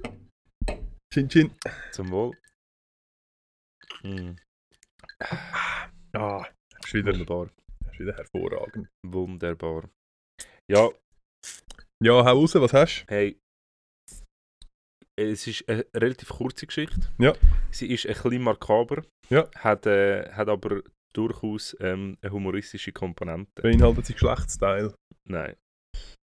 S2: Chin Chin.
S1: zum Wohl. Mm,
S2: Ah, ist wieder,
S1: wunderbar,
S2: ist wieder hervorragend.
S1: wunderbar. Ja,
S2: Ja, hau raus, was hast
S1: hey, es ist eine relativ kurze Geschichte.
S2: Ja.
S1: Sie ist ein bisschen makaber,
S2: Ja.
S1: hat, äh, hat aber durchaus ähm, eine humoristische Komponente.
S2: Beinhaltet sie Geschlechtsteil?
S1: Nein.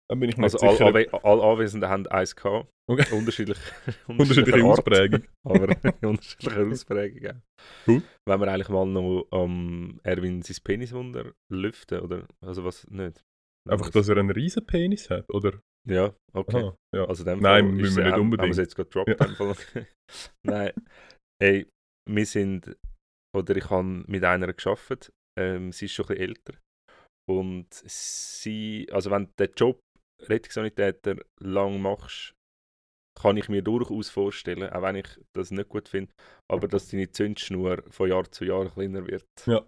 S2: Da bin ich mir
S1: Also alle. Anwe alle Anwesenden haben eins gehabt.
S2: Okay.
S1: Unterschiedlich,
S2: Unterschiedliche
S1: Art,
S2: Ausprägung.
S1: Aber unterschiedliche Ausprägungen.
S2: Cool.
S1: Wenn wir eigentlich mal noch am Erwin sein Peniswunder lüften, oder? Also was nicht?
S2: Einfach, dass er einen riesen Penis hat, oder?
S1: Ja, okay.
S2: Aha, ja.
S1: Also dem
S2: Nein,
S1: Fall
S2: müssen
S1: ist
S2: wir nicht unbedingt.
S1: Haben wir jetzt gerade gedroppt?
S2: Ja.
S1: Nein. Hey, wir sind, oder ich habe mit einer geschafft. Ähm, sie ist schon ein bisschen älter. Und sie, also wenn du den Job Rettungssanitäter lang machst, kann ich mir durchaus vorstellen, auch wenn ich das nicht gut finde, aber dass deine Zündschnur von Jahr zu Jahr kleiner wird.
S2: Ja.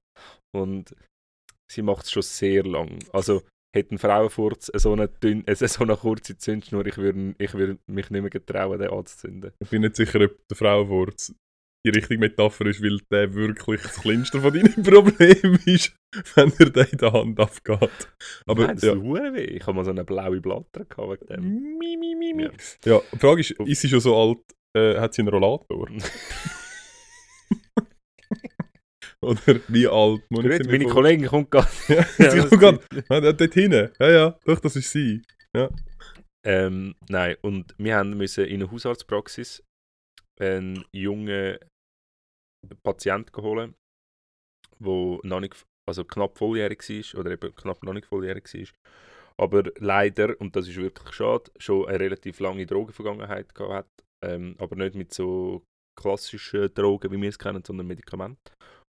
S1: Und sie macht es schon sehr lang. Also hätte ein Frauenfurz so eine, dünn, äh, so eine kurze Zündschnur, ich würde ich würd mich nicht mehr getrauen, den anzuzünden.
S2: Ich bin nicht sicher, ob der Frauenwurz die richtige Metapher ist, weil der wirklich das kleinste von deinen Problemen ist, wenn er den in der Hand abgeht. Aber
S1: Nein, das
S2: ja.
S1: tut weh. Ich habe mal so eine blaue Blatter gehabt wegen dem.
S2: Mi, mi, mi, mi.
S1: Ja.
S2: Ja, die Frage ist, ist sie schon so alt, äh, hat sie einen Rollator? Oder wie alt muss ich
S1: meine
S2: vor-
S1: Kollegin kommt gerade.
S2: Ja, sie kommt gerade. Dort hinten. Ja, ja, doch, das ist sie.
S1: Ähm, nein, und wir haben müssen in eine Hausarztpraxis einen jungen Patienten holen, der noch nicht, also knapp volljährig war oder eben knapp noch nicht volljährig war. Aber leider, und das ist wirklich schade, schon eine relativ lange Drogenvergangenheit gehabt hat. Ähm, aber nicht mit so klassischen Drogen, wie wir es kennen, sondern Medikamenten.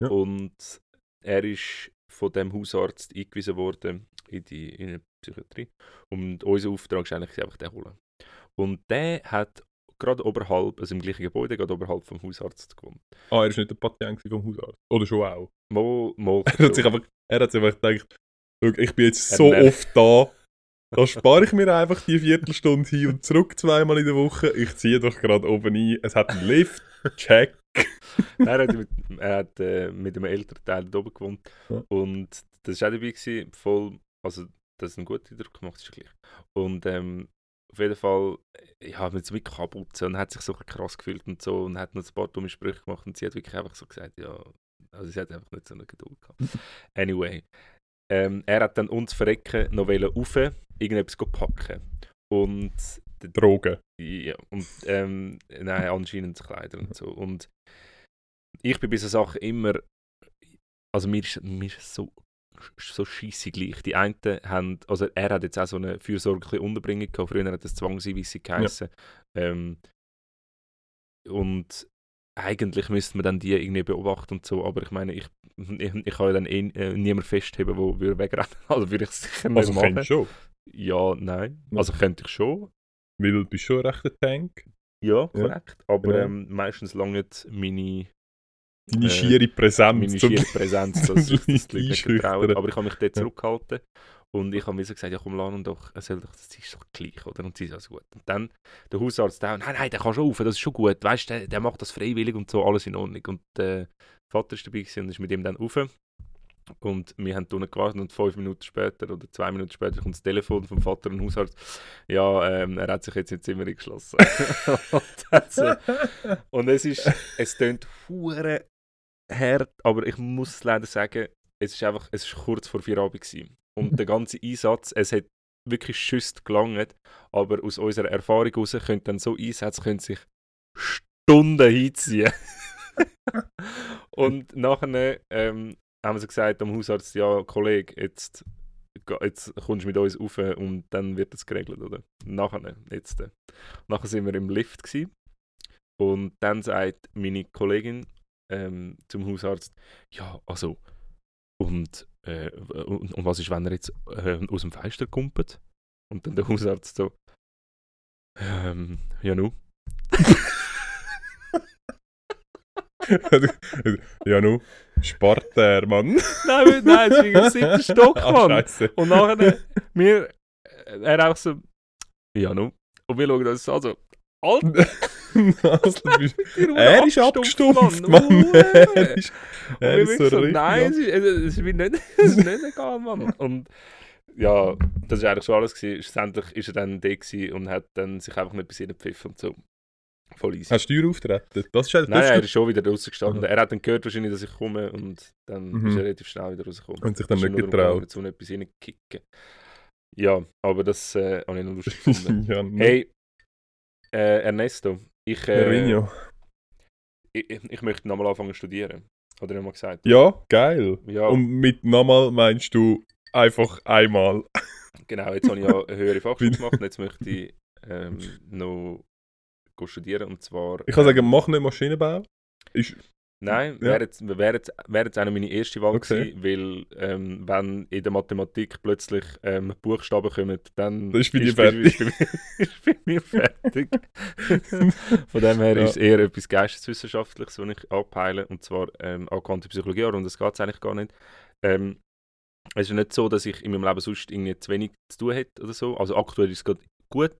S2: Ja.
S1: Und er ist von dem Hausarzt eingewiesen worden in die, in die Psychiatrie. Und unser Auftrag ist eigentlich, einfach den holen. Und der hat gerade oberhalb, also im gleichen Gebäude, gerade oberhalb vom Hausarzt gewohnt.
S2: Ah, er war nicht der Patient vom Hausarzt. Oder schon auch.
S1: Mal, mal
S2: Er hat sich einfach, er hat sich einfach gedacht, «Schau, ich bin jetzt so oft da, da spare ich mir einfach die Viertelstunde hin und zurück zweimal in der Woche. Ich ziehe doch gerade oben ein. Es hat einen Lift. Check.
S1: Nein, er hat, mit, er hat äh, mit einem älteren Teil da oben gewohnt.
S2: Ja.
S1: Und das war auch dabei, gewesen, voll, also das ist einen guten Eindruck gemacht, ist gleich. Und ähm, auf jeden Fall, äh, ja, mit so mit Kapuze und hat sich so ein krass gefühlt und so und hat noch ein paar dumme Sprüche gemacht und sie hat wirklich einfach so gesagt, ja, also sie hat einfach nicht so eine Geduld gehabt. Anyway, ähm, er hat dann uns verrecken noch wollen rauf, irgendetwas packen. Und
S2: Drogen.
S1: ja, und ähm, nein, anscheinend Kleider und so. Und ich bin bei so Sachen immer, also mir ist, mir ist so, so scheisse gleich. Die einen haben, also er hat jetzt auch so eine fürsorgliche Unterbringung gehabt, früher hat das Zwangseinweisung geheißen. Ähm, und eigentlich müsste man dann die irgendwie beobachten und so, aber ich meine, ich, ich, ich kann ja dann eh äh, niemand festheben, der würde wegrennen. Also würde ich es sicher nicht
S2: Also
S1: machen.
S2: du schon.
S1: Ja, nein.
S2: Ja.
S1: Also könnte ich schon.
S2: Weil du bist schon ein rechter Tank.
S1: Ja,
S2: Ja.
S1: korrekt. Aber
S2: Ja.
S1: ähm, meistens lange meine,
S2: Deine
S1: Äh,
S2: schiere Präsenz.
S1: meine schiere Präsenz, das
S2: zum
S1: die Leute nicht. Aber ich habe mich dort
S2: Ja.
S1: zurückgehalten. Und ich habe mir so gesagt, ja komm, lass doch, er soll doch, das ist doch gleich, oder? Und sie ist also gut. Und dann der Hausarzt da, nein, nein, der kann schon rauf, das ist schon gut. Weißt du, der, der macht das freiwillig und so, alles in Ordnung. Und der Vater ist dabei gewesen und ist mit ihm dann rauf. Und wir haben unten gewartet und fünf Minuten später oder zwei Minuten später kommt das Telefon vom Vater und Hausarzt. Ja, ähm, er hat sich jetzt ins Zimmer äh, und es ist, es tönt hure hart, aber ich muss leider sagen, es ist einfach, es ist kurz vor vier Abend gewesen. Und der ganze Einsatz, es hat wirklich schüsst gelangt, aber aus unserer Erfahrung heraus können dann so Einsätze können sich Stunden hinziehen. und nachher ähm, haben sie gesagt am Hausarzt, ja Kollege, jetzt, jetzt kommst du mit uns rauf und dann wird das geregelt, oder? Nachher, jetzt. Nachher sind wir im Lift gewesen. und dann sagt meine Kollegin ähm, zum Hausarzt, ja, also, und, äh, und, und was ist, wenn er jetzt äh, aus dem Fenster kumpelt? Und dann der Hausarzt so, ähm, ja nu.
S2: ja, nu. Spart er, Mann.
S1: nein, nein, es ist im siebten Stock,
S2: Ah,
S1: Mann.
S2: Scheiße.
S1: Und nachher, wir, äh, er auch so, ja nu. Und wir schauen uns an so, Alter,
S2: Also, er ist abgestumpft, Mann. Er ist, er ist so
S1: so, nein, es ist, es ist, nicht, es ist nicht egal, Mann. Und ja, das war eigentlich schon alles. Gewesen. Schlussendlich war er dann da gewesen und hat dann sich einfach nicht bis in den Pfiff und so. Voll easy.
S2: Hast du auftreten? Das ist eigentlich
S1: Nein,
S2: das
S1: er
S2: ist
S1: schon wieder draußen gestanden.
S2: Aha.
S1: Er hat dann gehört wahrscheinlich, dass ich komme und dann
S2: Mhm.
S1: ist er relativ schnell wieder rausgekommen.
S2: Und sich dann nicht getraut.
S1: Zu etwas reinkicken. Ja, aber das äh, habe ich noch lustig gefunden.
S2: ja, ne.
S1: hey, äh, Ernesto, ich, äh, ich, ich- möchte nochmal anfangen zu studieren. Hat er ja mal gesagt.
S2: Ja, geil.
S1: Ja,
S2: Und mit nochmal meinst du einfach einmal.
S1: genau. Jetzt habe ich ja eine höhere Fachschule gemacht und jetzt möchte ich ähm, noch studieren. Und zwar.
S2: Ich kann sagen,
S1: ähm,
S2: mach nicht Maschinenbau. Ist
S1: Nein,
S2: Ja.
S1: wäre jetzt, wär jetzt, wär jetzt auch noch meine erste Wahl
S2: Okay.
S1: gewesen, weil ähm, wenn in der Mathematik plötzlich ähm, Buchstaben kommen, dann
S2: Das ist bei dir fertig.
S1: Ist bei, mir- fertig. Von dem her
S2: Ja.
S1: ist es eher etwas Geisteswissenschaftliches, was ich anpeile, und zwar ähm, angewandte Psychologie, um das geht es eigentlich gar nicht. Ähm, es ist nicht so, dass ich in meinem Leben sonst irgendwie zu wenig zu tun hätte oder so. Also aktuell ist es gerade gut,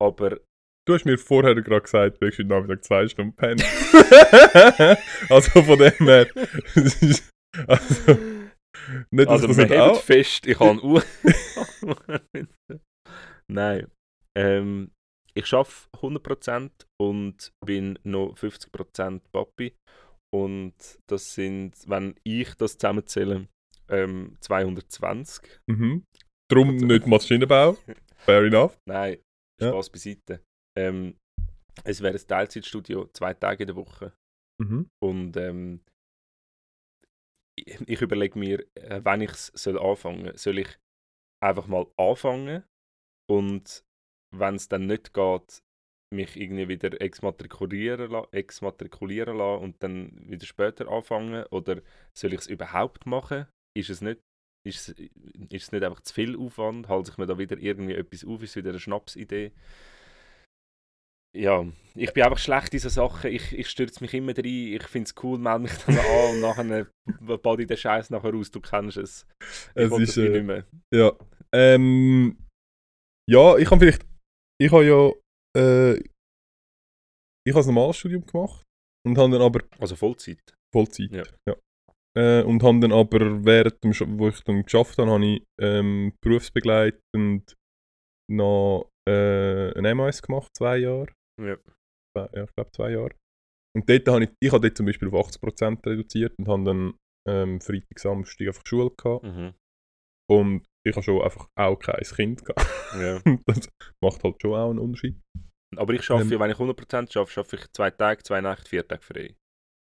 S1: aber
S2: Du hast mir vorher gerade gesagt, du hast heute Nachmittag zwei Stunden pennen. also von dem her. also, nicht,
S1: Also, wir haben
S2: auch.
S1: fest, ich habe Uhr. Nein. Ähm, ich arbeite 100% und bin noch 50% Papi. Und das sind, wenn ich das zusammenzähle, ähm, 220.
S2: Mhm. Darum nicht Maschinenbau. Fair enough.
S1: Nein,
S2: Ja.
S1: Spaß beiseite. Ähm, es wäre ein Teilzeitstudio, zwei Tage in der Woche.
S2: Mhm.
S1: Und ähm, ich, ich überlege mir, äh, wenn ich es soll anfangen soll, ich einfach mal anfangen und wenn es dann nicht geht, mich irgendwie wieder exmatrikulieren, la exmatrikulieren lassen und dann wieder später anfangen? Oder soll ich es überhaupt machen? Ist es nicht, ist, es- ist es nicht einfach zu viel Aufwand? Halte ich mir da wieder irgendwie etwas auf? Ist es wieder eine Schnapsidee? Ja, ich bin einfach schlecht in so Sachen. Ich, ich stürze mich immer rein. Ich finde es cool, melde mich dann an und nachher ich den Scheiß nachher raus. Du kennst es. Ich
S2: Es ist,
S1: das
S2: äh,
S1: nicht mehr.
S2: Ja. Ähm, ja, ich habe vielleicht. Ich habe ja. Äh, ich habe ein normales Studium gemacht und habe dann aber
S1: Also Vollzeit.
S2: Vollzeit.
S1: Ja.
S2: Äh, und habe dann aber während dem, wo ich dann geschafft habe, habe ich ähm, berufsbegleitend noch äh, ein MAS gemacht, zwei Jahre.
S1: Ja.
S2: Zwei- Ja, ich glaube zwei Jahre. Und dort habe ich, ich habe dort zum Beispiel auf 80% reduziert und habe dann ähm, Freitag, Samstag einfach Schule gehabt.
S1: Mhm.
S2: Und ich habe schon einfach auch kein Kind gehabt.
S1: Ja.
S2: das macht halt schon auch einen Unterschied.
S1: Aber ich schaffe,
S2: Ähm.
S1: wenn ich 100% arbeite, schaffe ich zwei Tage, zwei Nächte, vier Tage frei.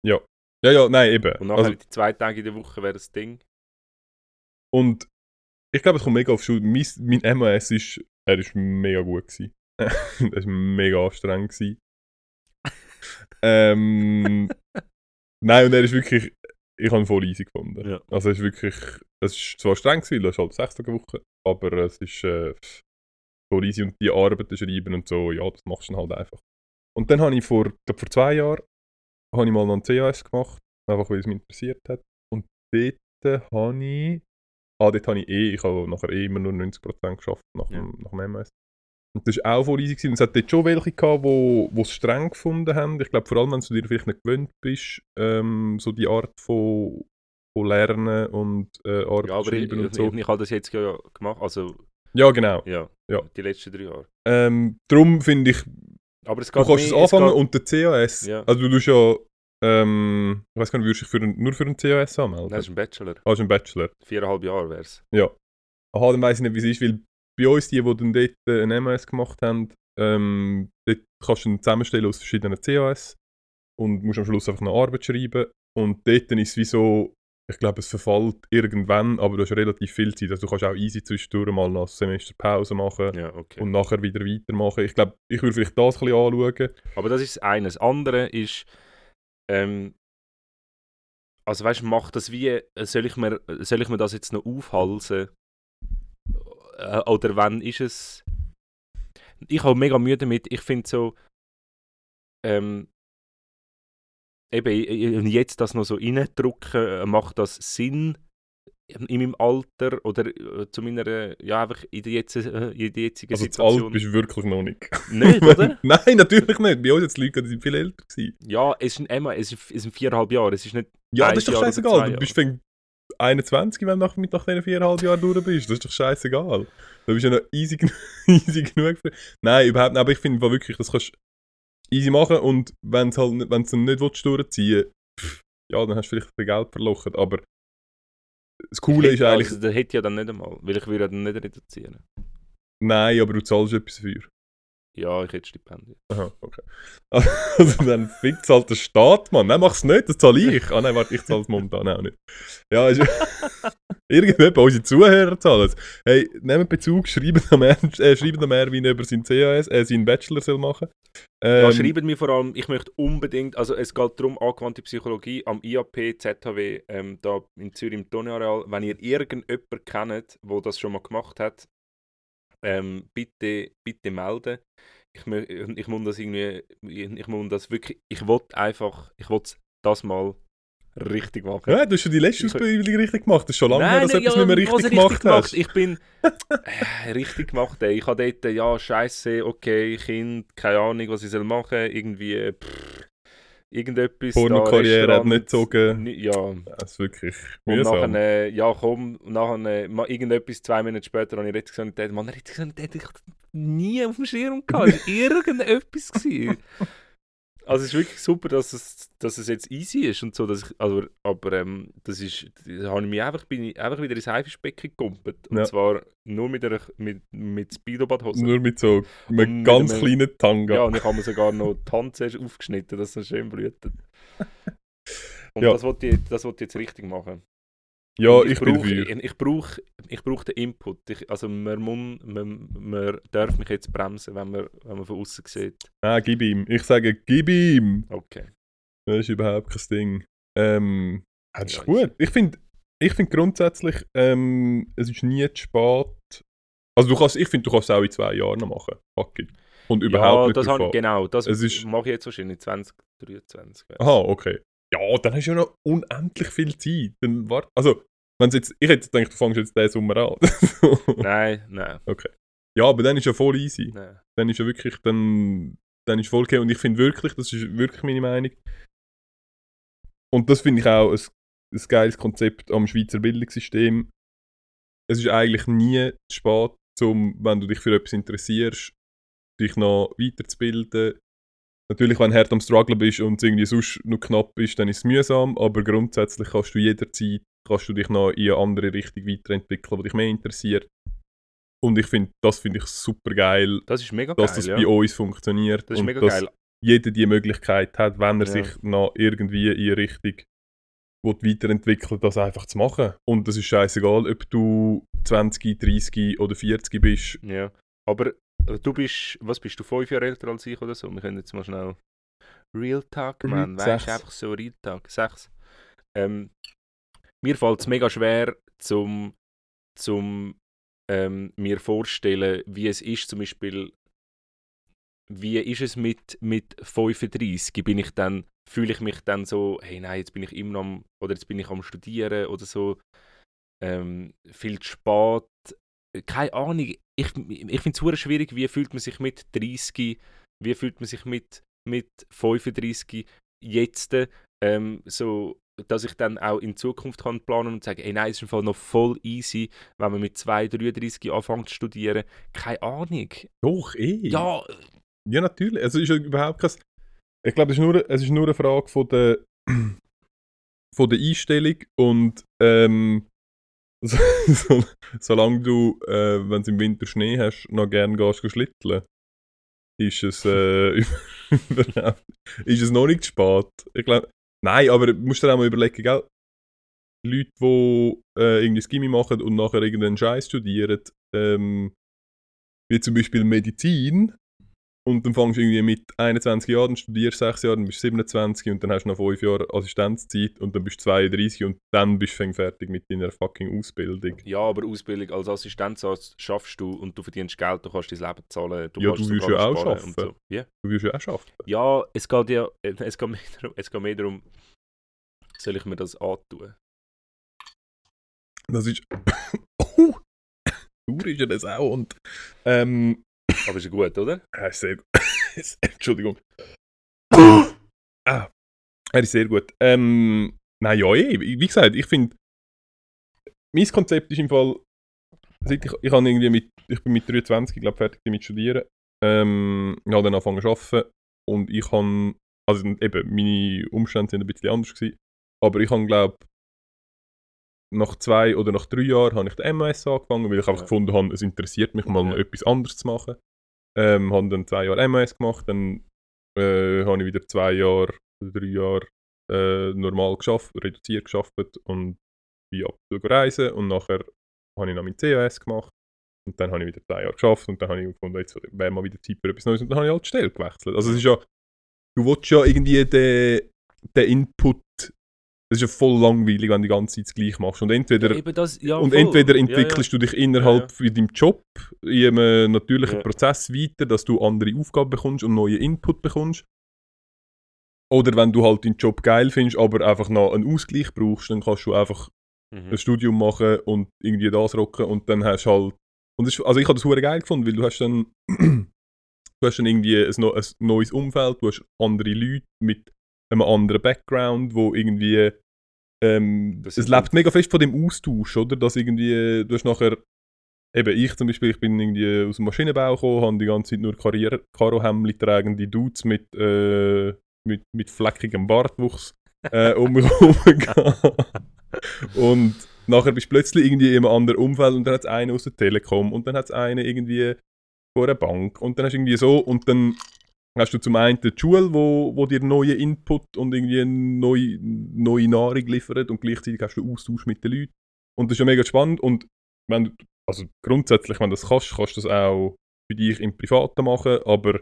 S2: Ja, ja, nein, eben.
S1: Und nachher
S2: Also,
S1: die zwei Tage in der Woche wäre das Ding.
S2: und ich glaube, es kommt mega auf Schule. Mein, mein MAS ist, er ist mega gut gewesen. er ist mega anstrengend gewesen. ähm, nein, und er ist wirklich, ich habe ihn voll easy gefunden.
S1: Ja.
S2: Also es ist wirklich, es ist zwar streng gewesen, das ist halt sechs Tage Woche, aber es ist äh, voll easy und die Arbeiten schreiben und so, ja, das machst du dann halt einfach. Und dann habe ich vor, ich glaube vor zwei Jahren, habe ich mal noch ein CAS gemacht, einfach weil es mich interessiert hat. Und dort habe ich, ah, dort habe ich eh, ich habe nachher eh immer nur 90% geschafft nach,
S1: Ja.
S2: dem, nach dem MS. Und das war auch voll easy. Gewesen. Es hat dort schon welche gehabt, die wo, es streng gefunden haben. Ich glaube, vor allem, wenn du dir vielleicht nicht gewöhnt bist, ähm, so die Art von, von Lernen und äh, Arbeit
S1: Ja, aber ich,
S2: und
S1: ich,
S2: so.
S1: ich, ich habe das jetzt ja gemacht. Also,
S2: Ja, genau.
S1: ja,
S2: Ja.
S1: die letzten drei Jahre.
S2: Ähm, darum finde ich,
S1: Aber es
S2: du kannst es
S1: mehr-
S2: anfangen
S1: geht-
S2: und der CAS,
S1: Ja.
S2: also du tust ja, ähm, ich weiß gar nicht, würdest du dich für ein, nur für einen CAS anmelden?
S1: Nein, das ist ein Bachelor.
S2: Ah, das ist ein Bachelor.
S1: Viereinhalb Jahre wäre es.
S2: Aha, dann weiss ich nicht, wie es ist, weil bei uns, die, die dann dort äh, ein MS gemacht haben, ähm, dort kannst du ihn zusammenstellen aus verschiedenen CAS und musst am Schluss einfach eine Arbeit schreiben. Und dort dann ist es wie so, ich glaube, es verfällt irgendwann, aber du hast relativ viel Zeit. Also du kannst auch easy zwischendurch mal ein Semester Pause machen
S1: Ja, okay.
S2: und nachher wieder weitermachen. Ich glaube, ich würde vielleicht das ein bisschen anschauen.
S1: Aber das ist das eine. Das andere ist, ähm, also weißt du, macht das wie, soll ich, mir, soll ich mir das jetzt noch aufhalsen? Äh, Oder wann ist es? Ich habe mega Mühe damit. Ich finde so, ähm, eben jetzt das noch so reindrücken, äh, macht das Sinn in meinem Alter oder äh, zu meiner, ja einfach in der, jetzt, äh, in der jetzigen
S2: Also
S1: Situation?
S2: alt bist du wirklich noch nicht.
S1: Nicht, oder?
S2: Nein, natürlich nicht. Bei uns jetzt Leute, die sind viel älter gewesen.
S1: Ja, es sind immer, es sind viereinhalb Jahre, es ist nicht
S2: Ja, das ist doch scheißegal. Du bist 21, wenn du nach, mit nach diesen viereinhalb Jahren durch bist. Das ist doch scheißegal. Da bist du ja noch easy, easy genug. Für... Nein, überhaupt nicht. Aber ich finde wirklich, das kannst du easy machen. Und wenn es halt nicht, wenn du nicht willst, durchziehen willst, ja, dann hast du vielleicht ein Geld verlochen. Aber das Coole ist eigentlich,
S1: Also, der hätte ja dann nicht einmal, weil ich würde ja dann nicht reduzieren.
S2: nein, aber du zahlst etwas dafür.
S1: Ja, ich hätte Stipendien.
S2: Aha, okay. Also dann fickt halt der Staat, Mann. Nein, mach's nicht, das zahle ich. Ah nein, warte, ich zahle es momentan auch nicht. Ja, ist, Irgendjemand, unsere Zuhörer zahlen es. Hey, nehmt Bezug, schreibt Ernst- äh, schreibt Erwin über sein CAS, äh, seinen Bachelor soll machen. Ähm,
S1: Ja, schreibt mir vor allem, ich möchte unbedingt, also es geht darum, angewandte Psychologie am IAP, ZHW, ähm, da in Zürich im Toni-Areal. Wenn ihr irgendjemanden kennt, der das schon mal gemacht hat, ähm, bitte, bitte melden. Ich, ich muss das irgendwie, ich muss das wirklich, ich will einfach, ich will das mal richtig machen.
S2: Ja, du hast schon die letzte Ausbildung richtig gemacht. Das ist schon lange her, dass du
S1: nein,
S2: etwas
S1: ja,
S2: nicht mehr
S1: was
S2: richtig gemacht hast.
S1: Ich bin äh, richtig gemacht. Ey. Ich habe dort, ja, Scheiße, okay, Kind, keine Ahnung, was ich soll machen. Irgendwie, pff, irgendetwas.
S2: Pornokarriere hat nicht gezogen.
S1: Ja,
S2: Das ist wirklich
S1: und
S2: mühsam.
S1: nachher, äh, ja, komm, nachher, äh, irgendetwas, zwei Minuten später, habe ich Rettungssanitäter. Mann, Rettungssanitäter, ich hatte nie auf dem Schirm gehabt. Irgendetwas. gewesen. Also es ist wirklich super, dass es, dass es jetzt easy ist und so, dass ich, also, aber ähm, das ist, da habe ich mich einfach, bin ich einfach wieder ins Haifischbecken gekumpelt. Und
S2: Ja.
S1: zwar nur mit, einer, mit, mit Speedo-Badhose.
S2: Nur mit so einem
S1: mit
S2: ganz
S1: einem-
S2: kleinen Tanga.
S1: Ja, und ich habe mir sogar noch die Hand zuerst aufgeschnitten, dass es schön blutet. Und
S2: Ja.
S1: das wollte ich, das wollte ich jetzt richtig machen.
S2: Ja,
S1: Und
S2: ich, bin
S1: brauch-
S2: für.
S1: Ich, ich brauche ich brauch den Input. Ich, also man, muss, man, man darf mich jetzt bremsen, wenn man, wenn man von außen sieht.
S2: Ah, gib ihm. Ich sage, gib ihm.
S1: Okay.
S2: Das ist überhaupt kein Ding. Ähm, ja, das ist
S1: Ja,
S2: gut. Ich finde ich find grundsätzlich, ähm, es ist nie zu spät. Also du kannst, ich finde, du kannst es auch in zwei Jahren noch machen. Fuck it. Und überhaupt
S1: ja,
S2: nicht
S1: das
S2: drauf
S1: habe,
S2: an.
S1: genau, das
S2: ist-
S1: mache ich jetzt wahrscheinlich 2023. weiss.
S2: Aha, okay. Ja, dann hast du ja noch unendlich viel Zeit. Dann wart, also, wenn's jetzt, ich hätte gedacht, du fängst jetzt diesen Sommer an.
S1: Nein, nein,
S2: ja, aber dann ist ja voll easy.
S1: nein.
S2: Dann ist ja wirklich, dann, dann ist voll okay. Und ich finde wirklich, das ist wirklich meine Meinung. Und das finde ich auch ein, ein geiles Konzept am Schweizer Bildungssystem. Es ist eigentlich nie zu spät, um, wenn du dich für etwas interessierst, dich noch weiterzubilden. Natürlich, wenn du hart am Struggle bist und es irgendwie sonst noch knapp ist, dann ist es mühsam, aber grundsätzlich kannst du jederzeit kannst du dich noch in eine andere Richtung weiterentwickeln, die dich mehr interessiert. Und ich finde, das finde ich super geil,
S1: Das ist mega
S2: dass
S1: geil,
S2: das
S1: ja.
S2: bei uns funktioniert
S1: Das ist
S2: und dass
S1: geil.
S2: jeder die Möglichkeit hat, wenn er
S1: Ja.
S2: sich noch irgendwie in eine Richtung will weiterentwickeln das einfach zu machen. Und das ist scheißegal, ob du 20, 30 oder 40 bist.
S1: Ja. Aber du bist, was bist du, fünf Jahre älter als ich oder so? Wir können jetzt mal schnell. Real Talk, man. Weißt du, einfach so Real Talk. Sechs. Ähm, mir fällt es mega schwer, zum, zum ähm, mir vorstellen, wie es ist, zum Beispiel, wie ist es mit, mit 35? Bin ich dann, fühle ich mich dann so, hey nein, jetzt bin ich immer noch am, oder jetzt bin ich am Studieren oder so, ähm, viel zu spät. Keine Ahnung, ich, ich finde es schwierig, wie fühlt man sich mit 30, wie fühlt man sich mit, mit 35 jetzt, ähm, so, dass ich dann auch in Zukunft kann planen und sagen, ey nein, es ist im Fall noch voll easy, wenn man mit 2, 33 anfängt zu studieren. Keine Ahnung.
S2: Doch, eh.
S1: Ja,
S2: Ja, natürlich. Also, es ist ja überhaupt kein. Ich glaube, es, ist nur- es ist nur eine Frage von der, von der Einstellung und ähm, so, so, solange du, äh, wenn es im Winter Schnee hast, noch gerne gehst, geh schlitteln, ist es, äh, ist es noch nicht spät. Ich glaube, nein, aber du musst dir auch mal überlegen, gell? Leute, die äh, irgendwie Gimmi machen und nachher irgendeinen Scheiß studieren, ähm, wie zum Beispiel Medizin, und dann fängst du irgendwie mit 21 Jahren, studierst 6 Jahre, dann bist du 27 und dann hast du noch 5 Jahre Assistenzzeit und dann bist du 32 und dann bist du fertig mit deiner fucking Ausbildung.
S1: ja, aber Ausbildung als Assistenzarzt schaffst du und du verdienst Geld, du kannst dein Leben zahlen, du
S2: Ja,
S1: kannst
S2: du willst ja auch
S1: und so. Ja.
S2: Du wirst ja auch schaffen.
S1: Ja, es geht ja es geht mehr darum, es geht mehr darum soll ich mir das antun?
S2: Das ist. oh! Sauer ist ja das auch und. Ähm.
S1: Aber ist gut, oder?
S2: Er ist sehr gut. Entschuldigung. ah, er ist sehr gut. Ähm. Nein, ja, eh. Wie gesagt, ich finde. Mein Konzept ist im Fall. Seit ich, ich, irgendwie mit, ich bin mit 23, glaube fertig mit Studieren. Ähm, ich habe dann angefangen zu arbeiten. Und ich habe. Also eben, meine Umstände sind ein bisschen anders gewesen. Aber ich habe, glaube nach zwei oder nach drei Jahren habe ich den MAS angefangen, weil ich einfach
S1: Ja.
S2: gefunden habe, es interessiert mich mal
S1: Ja.
S2: noch etwas anderes zu machen. Ähm, habe dann zwei Jahre MAS gemacht, dann äh, habe ich wieder zwei Jahre drei Jahre äh, normal geschafft, reduziert geschafft und bin ab und reisen und nachher habe ich noch mein CAS gemacht und dann habe ich wieder zwei Jahre geschafft und dann habe ich gefunden, jetzt wäre mal wieder Zeit für etwas Neues und dann habe ich halt die Stelle gewechselt. Also es ist ja, du willst ja irgendwie den, den Input, es ist ja voll langweilig, wenn du die ganze Zeit das Gleiche machst und entweder,
S1: Ja, das, ja,
S2: und
S1: voll.
S2: entweder
S1: Ja,
S2: entwickelst du dich innerhalb in deinem Job in einem natürlichen
S1: Ja.
S2: Prozess weiter, dass du andere Aufgaben bekommst und neuen Input bekommst. Oder wenn du halt deinen Job geil findest, aber einfach noch einen Ausgleich brauchst, dann kannst du einfach
S1: Ja. Mhm.
S2: ein Studium machen und irgendwie das rocken und dann hast du halt. Und das ist, also ich habe das hure geil gefunden, weil du hast dann, du hast dann irgendwie ein, ein neues Umfeld, du hast andere Leute mit einem anderen Background, wo irgendwie ähm,
S1: Das
S2: es lebt mega fest von dem Austausch, oder? Dass irgendwie, du hast nachher, eben ich zum Beispiel, ich bin irgendwie aus dem Maschinenbau gekommen, habe die ganze Zeit nur Karohemdli tragende Dudes mit, äh, mit, mit fleckigem Bartwuchs äh, um mich. Und nachher bist du plötzlich irgendwie in einem anderen Umfeld und dann hat es einen aus der Telekom und dann hat es einen irgendwie vor einer Bank und dann hast du irgendwie so und dann hast du zum einen die Schule, wo, wo dir neuen Input und irgendwie neue, neue Nahrung liefert und gleichzeitig hast du Austausch mit den Leuten. Und das ist ja mega spannend und wenn du, also grundsätzlich, wenn du das kannst, kannst du das auch für dich im Privaten machen, aber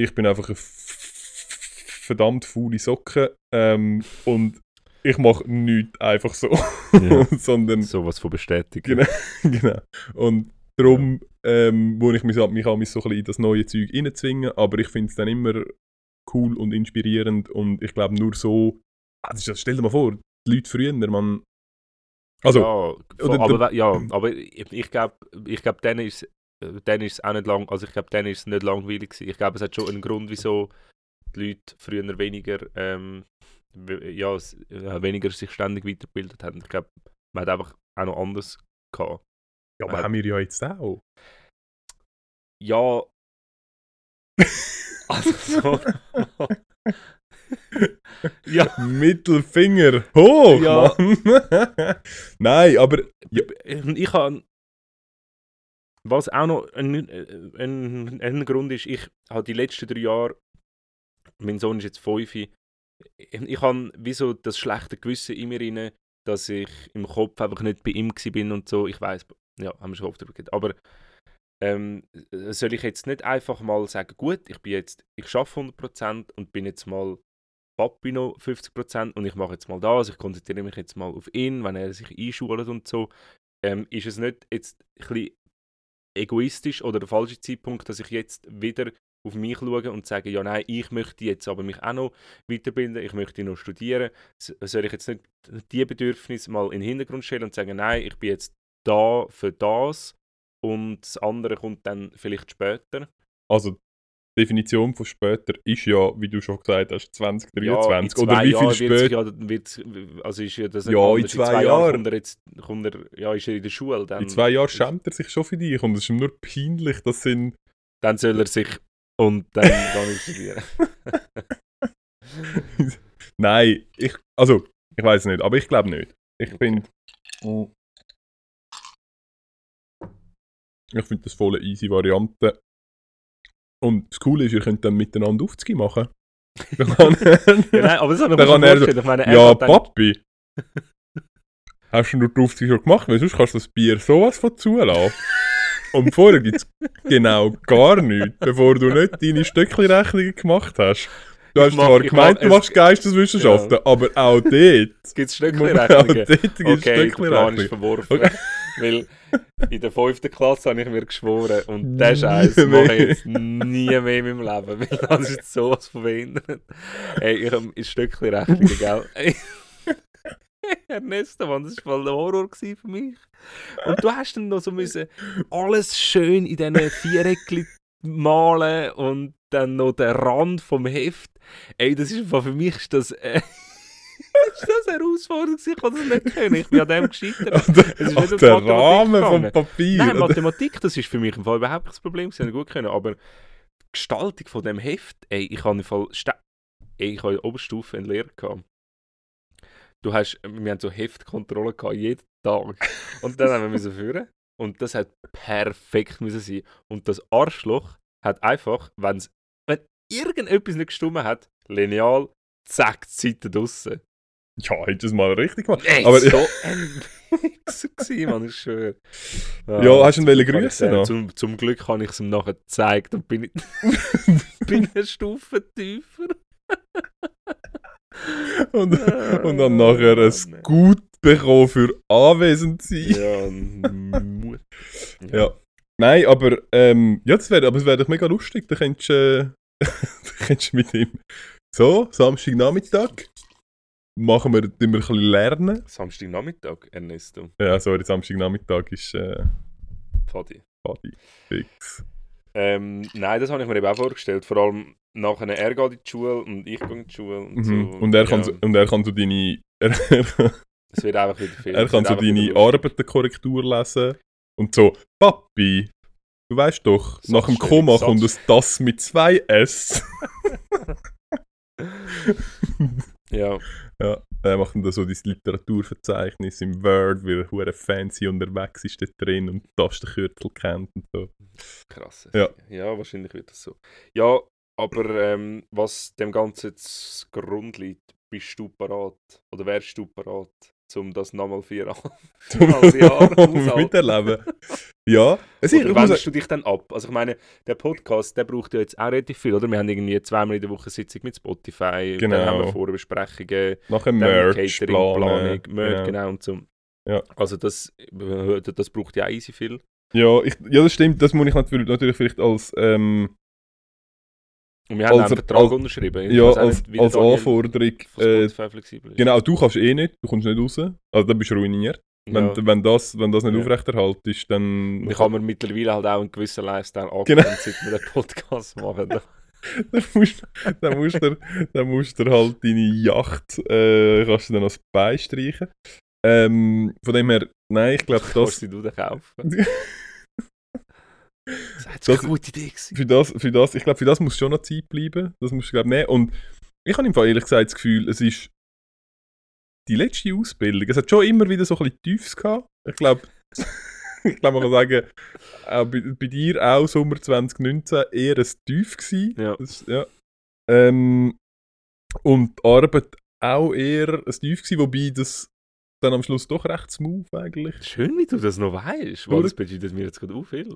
S2: ich bin einfach eine verdammt faule Socke ähm, und ich mache nichts einfach so,
S1: Ja.
S2: sondern
S1: Sowas von bestätigen.
S2: Genau. genau. Und darum ähm, muss ich mich, mich auch so ein bisschen in das neue Zeug reinzwingen, aber ich finde es dann immer cool und inspirierend und ich glaube nur so, ah, ist, stell dir mal vor, die Leute früher, man, also,
S1: ja,
S2: oder
S1: aber, ja, aber ich, ich glaube, ich glaub, dann ist äh, dann ist es auch nicht lang, also ich glaube, dann ist es nicht langweilig gewesen. Ich glaube, es hat schon einen Grund, wieso die Leute früher weniger, ähm, ja, äh, weniger sich ständig weitergebildet haben. Ich glaube, man hat einfach auch noch anders gehabt.
S2: Ja, aber
S1: äh,
S2: haben wir ja jetzt auch.
S1: Ja. also so. ja.
S2: Mittelfinger hoch,
S1: Ja.
S2: Mann! Nein, aber
S1: Ich habe. Was auch noch ein, ein, ein Grund ist, ich habe die letzten drei Jahre, mein Sohn ist jetzt fünf, ich, ich habe wie so das schlechte Gewissen in mir rein, dass ich im Kopf einfach nicht bei ihm bin und so. Ich weiß, ja, haben wir schon oft darüber geredet. Aber ähm, soll ich jetzt nicht einfach mal sagen, gut, ich bin jetzt, ich schaffe 100% und bin jetzt mal Papi noch 50% und ich mache jetzt mal das, ich konzentriere mich jetzt mal auf ihn, wenn er sich einschult und so. Ähm, ist es nicht jetzt ein egoistisch oder der falsche Zeitpunkt, dass ich jetzt wieder auf mich schaue und sage, ja nein, ich möchte jetzt aber mich auch noch weiterbilden, ich möchte noch studieren. Soll ich jetzt nicht die Bedürfnisse mal in den Hintergrund stellen und sagen, nein, ich bin jetzt da für das und das andere kommt dann vielleicht später.
S2: also die Definition von später ist ja, wie du schon gesagt hast, 2023.
S1: Ja, in zwei
S2: Oder wie viel später?
S1: Ja, wird's, also ist ja das
S2: Ja, in
S1: anders.
S2: zwei
S1: Jahren
S2: Jahren.
S1: kommt er jetzt, kommt er, ja, ist er in der Schule. Dann,
S2: In zwei Jahren schämt er sich schon für dich und es ist ihm nur peinlich, das sind
S1: Dann soll er sich und dann kann ich studieren.
S2: Nein, ich, also, ich weiß nicht, aber ich glaube nicht. Ich finde. Ich finde das voll eine easy Variante. Und das Coole ist, ihr könnt dann miteinander Aufzüge machen. Dann kann
S1: ja, nein, aber das mir
S2: kann er
S1: vorstellen. Ich meine, er
S2: ja,
S1: hat
S2: Papi. Hast du nur die Aufzüge schon gemacht? Weil sonst kannst du das Bier sowas von zulassen. Und vorher gibt es genau gar nichts, bevor du nicht deine Stöckli-Rechnungen gemacht hast. Du hast
S1: mach-
S2: zwar gemeint, du
S1: es-
S2: machst Geisteswissenschaften, aber auch dort.
S1: Jetzt gibt es
S2: Auch
S1: Stückchenrechnungen.
S2: dort gibt es
S1: Okay, verworfen.
S2: Okay.
S1: Weil in der fünften Klasse habe ich mir geschworen und den Scheiß mache ich jetzt nie mehr in meinem Leben. Weil das ist sowas von behindert. Hey, ich habe ein Stückchen Rechnungen, gell? Ey. Ernesto, Mann, das war voll der Horror für mich. Und du hast dann noch so müssen alles schön in diesen Viereckchen malen und dann noch den Rand vom Heft. Ey, das ist für mich ist das, äh, ist das eine Herausforderung. Ich kann das nicht können. Ich bin an dem gescheitert. Es ist
S2: an
S1: nicht
S2: der Rahmen vom. Papier.
S1: Nein? Mathematik, das ist für mich im Fall überhaupt kein Problem. Sie haben gut können, aber die Gestaltung von dem Heft, ey, ich habe im Fall, ey, ich habe in der Oberstufe eine Lehre gehabt. Du hast, wir haben so Heftkontrolle gehabt, jeden Tag. Und dann haben wir müssen führen und das hat perfekt müssen sein. Und das Arschloch hat einfach, wenn's, wenn irgendetwas nicht gestimmt hat, lineal, zack, die Seite draussen.
S2: Ja, hättest du es mal richtig gemacht.
S1: Ey,
S2: Aber-
S1: so ein Wichser gewesen, Mann, ich schwöre.
S2: Ja, hast du ihn wollen noch?
S1: den- Zum, zum Glück habe ich es ihm nachher gezeigt und bin, ich, bin eine Stufe tiefer.
S2: Und, und dann nachher ein Gut bekommen für anwesend sein.
S1: Ja.
S2: Ja. Nein, aber, ähm, ja, das wäre aber es wär doch mega lustig. Da könntest du äh, da könntest du mit ihm so, Samstagnachmittag, machen wir, wir ein bisschen lernen.
S1: Samstagnachmittag, Ernesto.
S2: Ja, sorry, Samstagnachmittag ist äh,
S1: Fadi.
S2: Party fix.
S1: Ähm, nein, das habe ich mir eben auch vorgestellt. Vor allem nachher, er geht in die Schule und ich gehe in die Schule. Und,
S2: Mhm.
S1: so.
S2: Und, er kann,
S1: ja,
S2: so, und er kann so deine,
S1: Es wird einfach wieder viel.
S2: er kann so deine. Arbeitenkorrektur lesen und so, Papi, du weißt doch, nach dem Komma
S1: Satz-
S2: kommt es das mit zwei S.
S1: Ja,
S2: Ja, er macht dann da so dein Literaturverzeichnis im Word, weil er hure fancy unterwegs ist dort drin und Tastenkürzel kennt und so.
S1: krass.
S2: Ja.
S1: ja, wahrscheinlich wird das so. Ja, aber ähm, was dem Ganzen jetzt Grund liegt, bist du parat? Oder wärst du parat, um das nochmal vier Jahre?
S2: Miterleben. Ja, es ist,
S1: Oder wendest
S2: sagen,
S1: du dich dann ab? Also ich meine, der Podcast, der braucht ja jetzt auch relativ viel, oder? Wir haben irgendwie zweimal in der Woche Sitzung mit Spotify,
S2: Genau.
S1: dann haben wir Vorbesprechungen,
S2: nachher Merch,
S1: Catering,
S2: planen.
S1: Planung, Merch,
S2: genau.
S1: genau und so.
S2: Ja.
S1: Also das, das braucht ja auch easy viel.
S2: Ja, ich, ja, das stimmt, das muss ich natürlich, natürlich vielleicht als, ähm,
S1: Und wir haben
S2: Also-
S1: einen Vertrag
S2: als-
S1: unterschrieben. Ich
S2: ja, als,
S1: nicht,
S2: als Anforderung. Äh, genau, du kannst eh nicht, du kommst nicht raus. Also dann bist du ruiniert. Wenn,
S1: Ja.
S2: wenn, das, wenn das nicht
S1: Ja.
S2: aufrechterhalten ist, dann...
S1: Ich habe mir mittlerweile halt auch einen gewissen Lifestyle
S2: Genau.
S1: angewöhnt, seit wir den Podcast machen.
S2: dann musst, dann musst du dann musst du halt deine Yacht äh, kannst du dann als Bein streichen. Ähm, von dem her, nein, ich glaube,
S1: Kannst
S2: das,
S1: du dir kaufen. Das
S2: Das-
S1: eine gute Idee gewesen.
S2: für das, für das, ich glaube, für das muss schon noch Zeit bleiben. Das musst du glaube nehmen. Und ich habe im Fall ehrlich gesagt das Gefühl, es ist die letzte Ausbildung. Es hat schon immer wieder so ein bisschen Tiefs gehabt. Ich glaube, ich glaube, man kann sagen, auch bei, bei dir auch Sommer 2019 eher ein Tief gewesen.
S1: Ja.
S2: Das, ja. Ähm, und die Arbeit auch eher ein Tief gewesen, wobei das dann am Schluss doch recht smooth eigentlich.
S1: Schön, wie du das noch weißt. Weil das bedeutet mir jetzt gerade auch viel.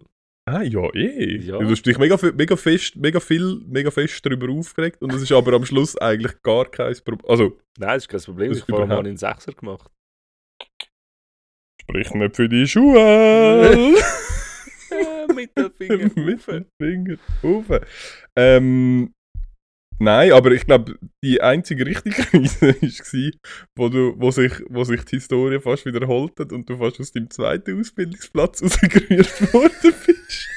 S2: Ah, ja, eh.
S1: Ja.
S2: Du hast dich mega, mega, fest, mega viel, mega fest darüber aufgeregt und es ist aber am Schluss eigentlich gar kein Problem. Also,
S1: Nein, das ist kein Problem.
S2: Das
S1: Ich habe mal einen Sechser gemacht.
S2: sprich nicht für die Schuhe.
S1: Mit dem Finger.
S2: Mit
S1: rauf.
S2: dem Finger rauf. Ähm, nein, aber ich glaube, die einzige richtige Krise war, wo, du, wo, sich, wo sich die Historie fast wiederholt hat und du fast aus deinem zweiten Ausbildungsplatz rausgerührt worden bist.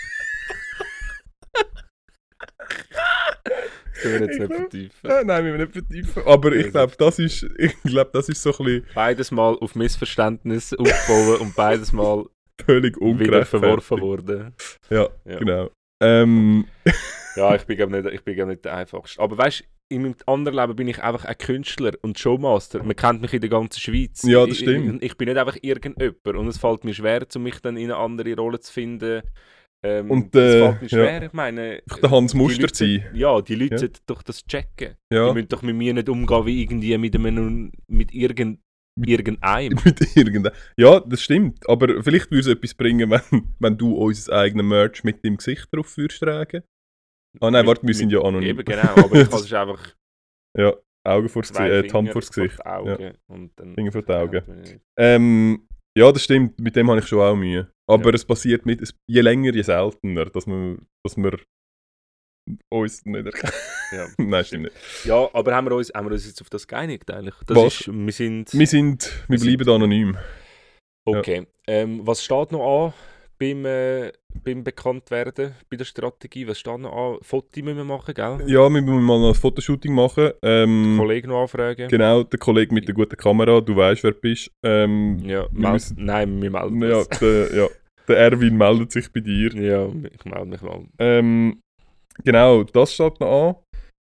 S1: Das können wir jetzt nicht
S2: Ich-
S1: vertiefen.
S2: Nein, nein, wir nicht vertiefen. Aber ich glaube, das ist, ich glaube, das ist so ein bisschen
S1: Beides Mal auf Missverständnis aufbauen und beides Mal
S2: völlig
S1: wieder verworfen worden.
S2: Ja,
S1: Ja.
S2: genau. Ähm,
S1: Ja, ich bin glaub nicht, ich bin glaub nicht der Einfachste. Aber weißt du, in meinem anderen Leben bin ich einfach ein Künstler und Showmaster. Man kennt mich in der ganzen Schweiz.
S2: Ja, das stimmt.
S1: Ich, ich bin nicht einfach irgendjemand. Und es fällt mir schwer, um mich dann in eine andere Rolle zu finden. Ähm,
S2: Und,
S1: es
S2: äh,
S1: fällt mir
S2: ja.
S1: schwer. Ich meine,
S2: der Hans
S1: die
S2: Muster
S1: Leute-
S2: sein.
S1: Ja, die Leute
S2: Ja.
S1: sollten doch das checken. Die
S2: ja,
S1: müssen doch mit mir nicht umgehen wie irgendwie mit, einem, mit irgend,
S2: Mit-
S1: irgendeinem.
S2: mit irgendeinem. Ja, das stimmt. Aber vielleicht würde es etwas bringen, wenn, wenn du unser eigenes Merch mit dem Gesicht drauf würdest tragen. Ah nein,
S1: Mit-
S2: warte, wir sind
S1: mit-
S2: ja anonym.
S1: Eben genau, aber ich kann es einfach
S2: Ja, Augen vor das Gesicht, äh, Hand vor das Gesicht.
S1: Augen und dann
S2: Finger vor die Augen.
S1: Ja,
S2: Ähm, ja, das stimmt. Mit dem habe ich schon auch Mühe. Aber
S1: Ja.
S2: es passiert nicht. Es, je länger, je seltener, dass wir, dass wir uns nicht erkennen.
S1: Ja,
S2: Nein, stimmt nicht.
S1: Ja, aber haben wir uns, haben wir uns jetzt auf das geeinigt eigentlich? Das
S2: Was?
S1: ist, wir sind...
S2: Wir sind, wir
S1: Wir sind-
S2: bleiben anonym.
S1: Okay. Ähm, was steht noch an beim, äh, beim Bekanntwerden, bei der Strategie? Was steht noch an? Fotos müssen wir machen, gell?
S2: Ja, wir müssen mal ein Fotoshooting machen. Ähm,
S1: Kollegen noch anfragen?
S2: Genau, der Kollege mit der guten Kamera, du weißt, wer du bist. Ähm,
S1: Ja,
S2: Wir müssen-
S1: nein, wir melden
S2: ja,
S1: uns.
S2: der, ja, der Erwin meldet sich bei dir.
S1: Ja, ich melde mich mal.
S2: Ähm, genau, das steht noch an.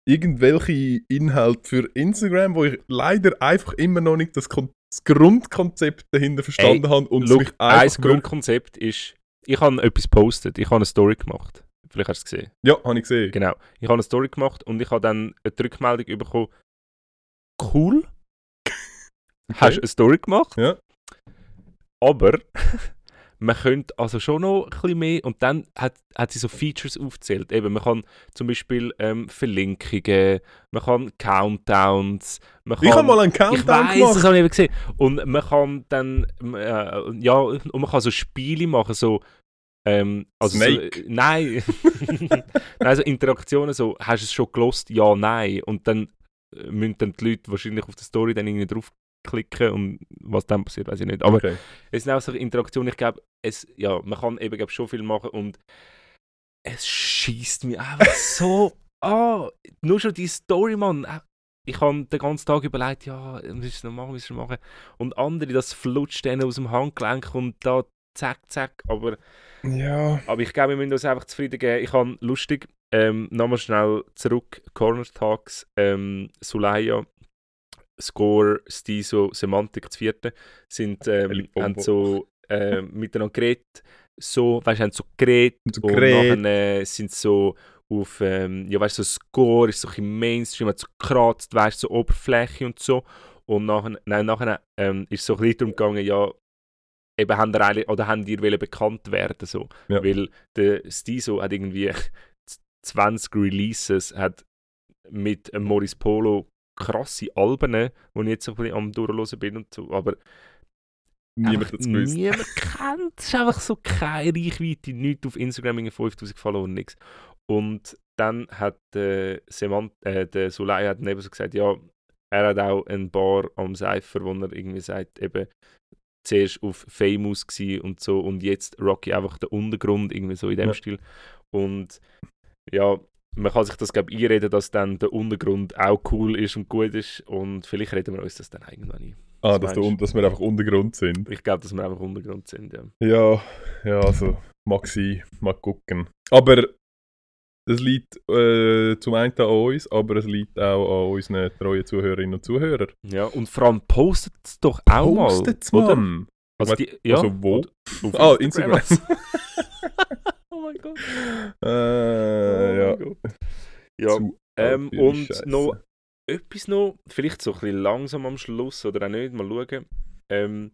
S2: Irgendwelche Inhalte für Instagram, wo ich leider einfach immer noch nicht das, Kon das Grundkonzept dahinter verstanden habe und
S1: Look,
S2: mich
S1: ein
S2: einfach
S1: Grundkonzept ist, ich habe etwas gepostet, ich habe eine Story gemacht. Vielleicht hast du es gesehen.
S2: Ja, habe ich gesehen.
S1: Genau. Ich habe eine Story gemacht und ich habe dann eine Rückmeldung bekommen. Cool. hast eine Story gemacht.
S2: Ja.
S1: Aber man könnte also schon noch ein bisschen mehr und dann hat, hat sie so Features aufgezählt. Eben, man kann zum Beispiel ähm, Verlinkungen, man kann Countdowns, man kann...
S2: Ich habe mal einen
S1: ich
S2: Countdown
S1: weiß,
S2: gemacht.
S1: das habe ich eben gesehen. Und man kann dann, äh, ja, und man kann so Spiele machen, so, ähm, also. So, äh, nein, nein, also Interaktionen so, hast du es schon gelost? Ja, nein. Und dann äh, müssen dann die Leute wahrscheinlich auf der Story dann irgendwie draufklicken und was dann passiert, weiß ich nicht. Aber
S2: Okay.
S1: es sind auch so Interaktionen, ich glaube, es, ja, man kann eben glaub, schon viel machen und es schießt mich einfach so an. Nur schon die Story, Mann. Äh, Ich habe den ganzen Tag überlegt, ja, was ist noch machen, ist noch machen. Und andere, das flutscht denen aus dem Handgelenk und da zack, zack. Aber,
S2: Ja.
S1: aber ich glaube, wir müssen uns einfach zufrieden geben. Ich habe lustig, ähm, nochmal schnell zurück, Corner Talks, ähm, Sulaya, Score, Stiso, Semantik, das vierte, sind, ähm, haben so äh, miteinander geredet, so, weißt du, haben so geredet
S2: So
S1: und nachher äh, sind so auf, ähm, ja weißt du, so Score ist so ein Mainstream, hat so gekratzt, weißt du, so Oberfläche und so. Und nachher, nein, nachher ähm, ist so ein bisschen darum gegangen, ja, eben haben ihr eigentlich, oder haben die wollen bekannt werden, so.
S2: Ja.
S1: Weil der Stiso hat irgendwie 20 Releases, hat mit ähm, Morris Polo krasse Alben, wo ich jetzt so ein bisschen am durchhören bin und so, aber
S2: Niemand hat es gewusst.
S1: Niemand kennt. Es ist einfach so keine Reichweite, nichts auf Instagram, irgendwie 5000 Follower und nichts. Und dann hat äh, Semant, äh, der Sulay hat neben so gesagt, ja, er hat auch ein Bar am Cypher, wo er irgendwie sagt, eben zuerst auf Famous gsi und so und jetzt Rocky einfach der Untergrund, irgendwie so in dem
S2: Ja.
S1: Stil. Und ja, man kann sich das, glaube ich, einreden, dass dann der Untergrund auch cool ist und gut ist und vielleicht reden wir uns das dann irgendwann ein.
S2: Ah, dass, du, dass wir einfach Untergrund sind.
S1: Ich glaube, dass wir einfach Untergrund sind, ja.
S2: Ja, ja, also, mag sein, mag gucken. Aber es liegt äh, zum einen an uns, aber es liegt auch an unseren treuen Zuhörerinnen und Zuhörern.
S1: Ja, und vor allem postet es doch auch
S2: Postet's,
S1: mal. oder?
S2: Mann!
S1: Also, die, ja,
S2: also wo?
S1: Auf
S2: Ah, Instagram.
S1: oh mein Gott.
S2: Äh, ja.
S1: Ja, ähm, und
S2: Scheisse.
S1: noch etwas noch, vielleicht so ein bisschen langsam am Schluss oder auch nicht, mal schauen. Ähm,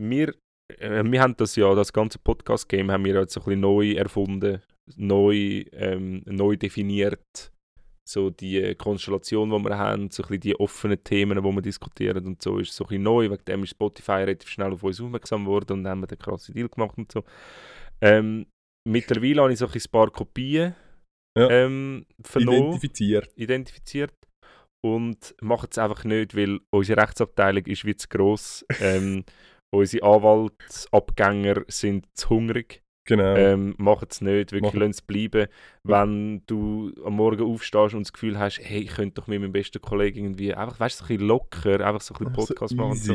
S1: wir, äh, wir haben das ja, das ganze Podcast-Game haben wir jetzt so ein bisschen neu erfunden, neu, ähm, neu definiert. So die Konstellation, die wir haben, so ein bisschen die offenen Themen, die wir diskutieren und so, ist so ein bisschen neu. Wegen dem ist Spotify relativ schnell auf uns aufmerksam geworden und dann haben wir den krassen Deal gemacht und so. Ähm, mittlerweile habe ich so ein paar Kopien
S2: Ja.
S1: ähm,
S2: Identifiziert.
S1: identifiziert und machen es einfach nicht, weil unsere Rechtsabteilung ist wie zu gross. ähm, unsere Anwaltsabgänger sind zu hungrig.
S2: Genau.
S1: Ähm, machen es nicht, wirklich lassen es bleiben. Wenn du am Morgen aufstehst und das Gefühl hast, hey, ich könnte doch mit meinem besten Kollegen irgendwie einfach, weißt du, so ein bisschen locker, einfach so ein bisschen
S2: Einfach so
S1: Podcast machen. und So.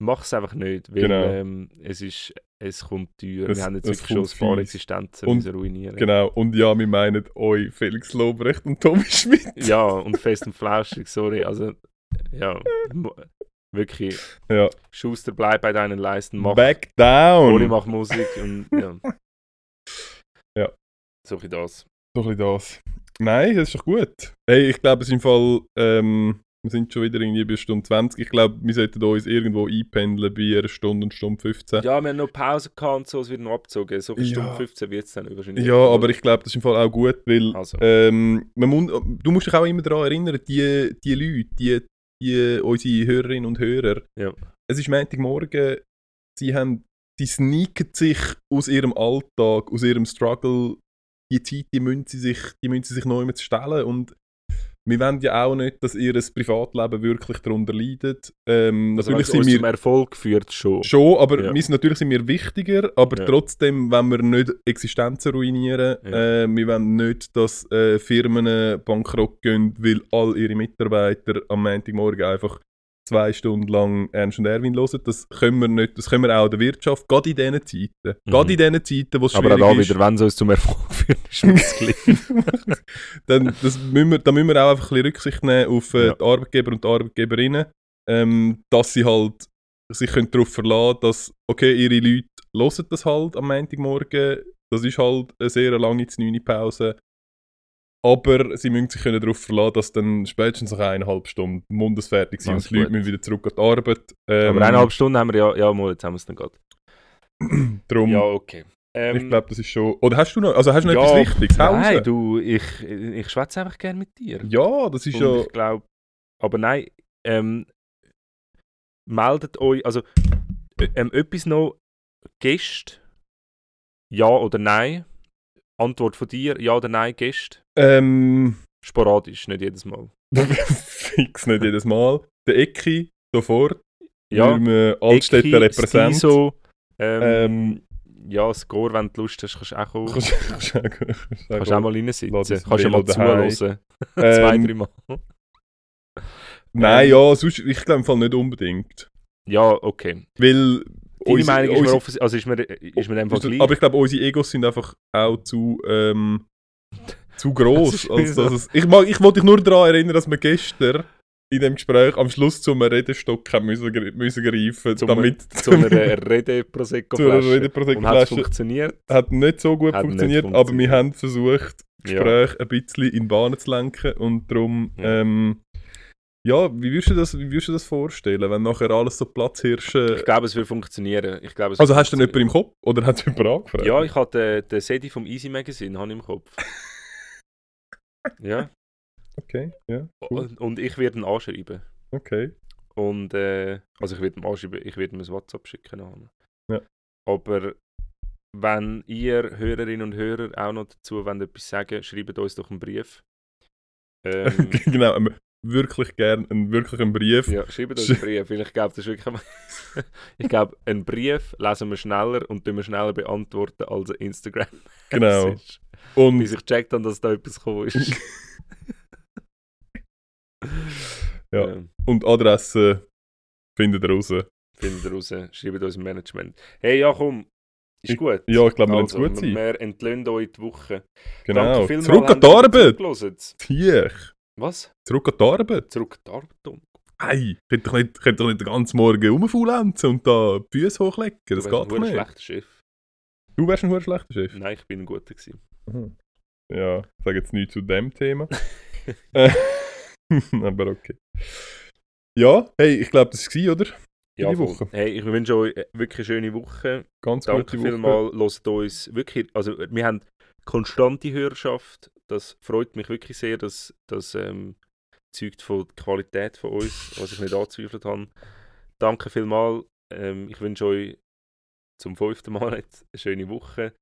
S1: Mach es einfach nicht, weil
S2: Genau.
S1: ähm, es, ist, es kommt teuer.
S2: Es-
S1: Wir haben jetzt wirklich schon ein paar. Existenzen
S2: Und-
S1: ruinieren.
S2: Genau. Und ja, wir meinen euch Felix Lobrecht und Tommy Schmidt.
S1: Ja, und fest und flauschig, sorry. Also, ja, wirklich.
S2: Ja.
S1: Schuster, bleib bei deinen Leisten, mach.
S2: Back down.
S1: Oli macht Musik und ja.
S2: Ja.
S1: So ein das.
S2: So ein das. Nein, das ist doch gut. Hey, ich glaube, es ist im Fall, ähm, wir sind schon wieder irgendwie bei Stunde 20. Ich glaube, wir sollten uns irgendwo einpendeln bei einer Stunde und Stunde 15.
S1: Ja, wir haben noch Pause gehabt und so, es wird noch abgezogen. So eine
S2: Ja.
S1: Stunde 15 wird es dann wahrscheinlich.
S2: Ja, aber ich glaube, das ist im Fall auch gut, weil
S1: Also.
S2: ähm, man muss, du musst dich auch immer daran erinnern, die, die Leute, die, die, unsere Hörerinnen und Hörer,
S1: Ja.
S2: es ist Montagmorgen, sie haben, sie sneaken sich aus ihrem Alltag, aus ihrem Struggle, die Zeit, die müssen sie sich, die müssen sie sich neu mit stellen. Und wir wollen ja auch nicht, dass ihr Privatleben wirklich darunter leidet. Ähm,
S1: Also,
S2: natürlich
S1: wenn
S2: sind wir
S1: zum Erfolg führt, schon.
S2: Schon, aber
S1: Ja.
S2: wir natürlich sind wir wichtiger, aber
S1: Ja.
S2: trotzdem wollen wir nicht Existenzen ruinieren.
S1: Ja.
S2: Äh, wir wollen nicht, dass äh, Firmen bankrott gehen, weil all ihre Mitarbeiter am Montagmorgen einfach zwei Stunden lang Ernst und Erwin hören. Das können wir nicht, das können wir auch der Wirtschaft, gerade in diesen Zeiten.
S1: Mhm.
S2: Gerade in diesen Zeiten, wo es
S1: Aber auch
S2: schwierig
S1: da
S2: ist.
S1: wieder, wenn es uns zum Erfolg führt, ist es
S2: dann, das müssen wir, da müssen wir auch einfach ein bisschen Rücksicht nehmen auf äh,
S1: Ja.
S2: die Arbeitgeber und die Arbeitgeberinnen, ähm, dass sie halt sich können darauf verlassen dass, okay, ihre Leute hören das halt am Montagmorgen, das ist halt eine sehr lange 9 Pause, Aber sie müssen sich können darauf verlassen, dass dann spätestens nach eineinhalb Stunden Mundesfertig sind und die Leute müssen wieder zurück an die Arbeit. Ähm,
S1: Aber eineinhalb Stunden haben wir ja, ja, mal, jetzt haben wir es dann gerade.
S2: Darum,
S1: Ja, okay. Ähm,
S2: ich glaube, das ist schon... Oder hast du noch, also hast du noch
S1: ja,
S2: etwas Wichtiges? Hau
S1: Nein,
S2: raus.
S1: du, ich, ich schwätze einfach gerne mit dir.
S2: Ja, das ist
S1: Und
S2: ja...
S1: ich glaube, aber nein, ähm, meldet euch, also äh, ähm, etwas noch, Gäste, ja oder nein? Antwort von dir, ja oder nein, Gäste?
S2: Ähm,
S1: Sporadisch, nicht jedes Mal.
S2: fix nicht jedes Mal. Der Ecki, sofort.
S1: Ja,
S2: Ja, Altstädter
S1: Ecki,
S2: Repräsent.
S1: Skiso, ähm,
S2: Ähm,
S1: ja, Score, wenn du Lust hast, kannst du auch kommen.
S2: Kannst kannst du auch- kannst
S1: Kannst auch mal reinsitzen. Kannst du mal zuhören. Zwei,
S2: Ähm,
S1: drei Mal.
S2: Nein,
S1: Ähm,
S2: ja, sonst, ich glaube im Fall nicht unbedingt.
S1: Ja, okay.
S2: Weil...
S1: Deine
S2: unsere-
S1: Meinung ist mir,
S2: unsere-
S1: offens- also ist mir, ist mir in dem Fall gleich.
S2: Aber ich glaube, unsere Egos sind einfach auch zu... Ähm, zu gross. Als dass es, ich mag, ich wollte dich nur daran erinnern, dass wir gestern in dem Gespräch am Schluss zum Redestock haben müssen, müssen greifen,
S1: Zum-
S2: damit
S1: zu einer Rede prosecco
S2: zu
S1: flasche
S2: Rede
S1: Und hat funktioniert?
S2: hat nicht so gut
S1: nicht
S2: funktioniert, aber wir
S1: funktioniert.
S2: haben versucht, das
S1: Ja.
S2: Gespräch ein bisschen in Bahnen zu lenken und darum,
S1: Ja.
S2: ähm, ja, wie würdest du das, wie würdest du das vorstellen, wenn nachher alles so Platzhirsche...
S1: Ich glaube, es wird funktionieren. Ich glaube,
S2: Also hast du jemanden im. Kopf? Oder hat jemand angefragt?
S1: Ja, ich hatte den, den Sedi vom Easy Magazine habe im Kopf. ja.
S2: Okay, ja, cool.
S1: Und, und ich werde ihn anschreiben.
S2: okay.
S1: Und, äh, also ich werde ihm anschreiben, ich werde ihm ein WhatsApp schicken.
S2: Ja.
S1: Aber wenn ihr Hörerinnen und Hörer auch noch dazu wollt, etwas sagen schreibt uns doch einen Brief. Ähm,
S2: genau, ähm, wirklich gern einen wirklichen Brief.
S1: ja, schreibt uns einen Brief, weil ich glaube, das ist wirklich... ich glaube, einen Brief lesen wir schneller und tun wir schneller beantworten als ein Instagram.
S2: Genau.
S1: Bis
S2: Und
S1: ich gecheckt habe, dass da etwas gekommen ist.
S2: Ja.
S1: Ähm,
S2: Und Adresse findet ihr raus.
S1: Findet ihr raus, schreibt uns im Management. Hey, ja komm, ist gut.
S2: Ja, ich glaube, wir
S1: also,
S2: also, gut sein.
S1: Wir entlöhnen euch die Woche.
S2: Genau.
S1: Danke vielmals,
S2: Zurück an die Arbeit! Tiech.
S1: Was?
S2: Zurück an die Arbeit.
S1: Zurück an die Arbeit. Tom.
S2: Ei, könnt doch nicht, könnt doch nicht den ganzen Morgen rumfaulenzen und da die Füße hochlegen.
S1: Du
S2: Das
S1: wärst
S2: geht
S1: ein
S2: doch nicht.
S1: schlechter Chef.
S2: Du wärst ein schlechter Chef.
S1: Nein, ich bin ein guter gewesen.
S2: Mhm. Ja, ich sage jetzt nichts zu dem Thema. Äh, Aber okay. Ja, hey, ich glaube, das war, oder?
S1: Ja,
S2: die. Woche.
S1: Hey, ich wünsche euch wirklich eine schöne Woche.
S2: Ganz
S1: Danke
S2: gute Woche.
S1: vielmals, hört uns wirklich, also wir haben konstante Hörerschaft, das freut mich wirklich sehr, dass das ähm, zeugt von der Qualität von uns, was ich nicht angezweifelt habe. Danke vielmals, ähm, ich wünsche euch zum fünften Mal jetzt eine schöne Woche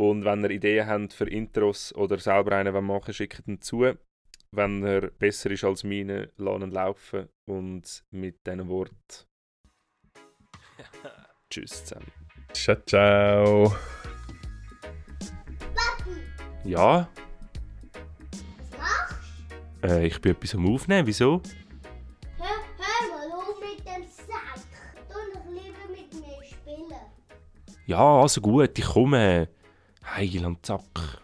S1: und wenn ihr Ideen habt für Intros oder selber einen wollt machen schickt ihn zu. Wenn er besser ist als meine, ihn laufen und mit diesen Worten Tschüss zusammen.
S2: Ciao, ciao.
S1: Ja? Äh, ich bin etwas am Aufnehmen, wieso?
S3: Hör, hör mal auf mit dem Sack. Du doch lieber mit mir spielen.
S1: Ja, also gut, ich komme. Heiland Zack.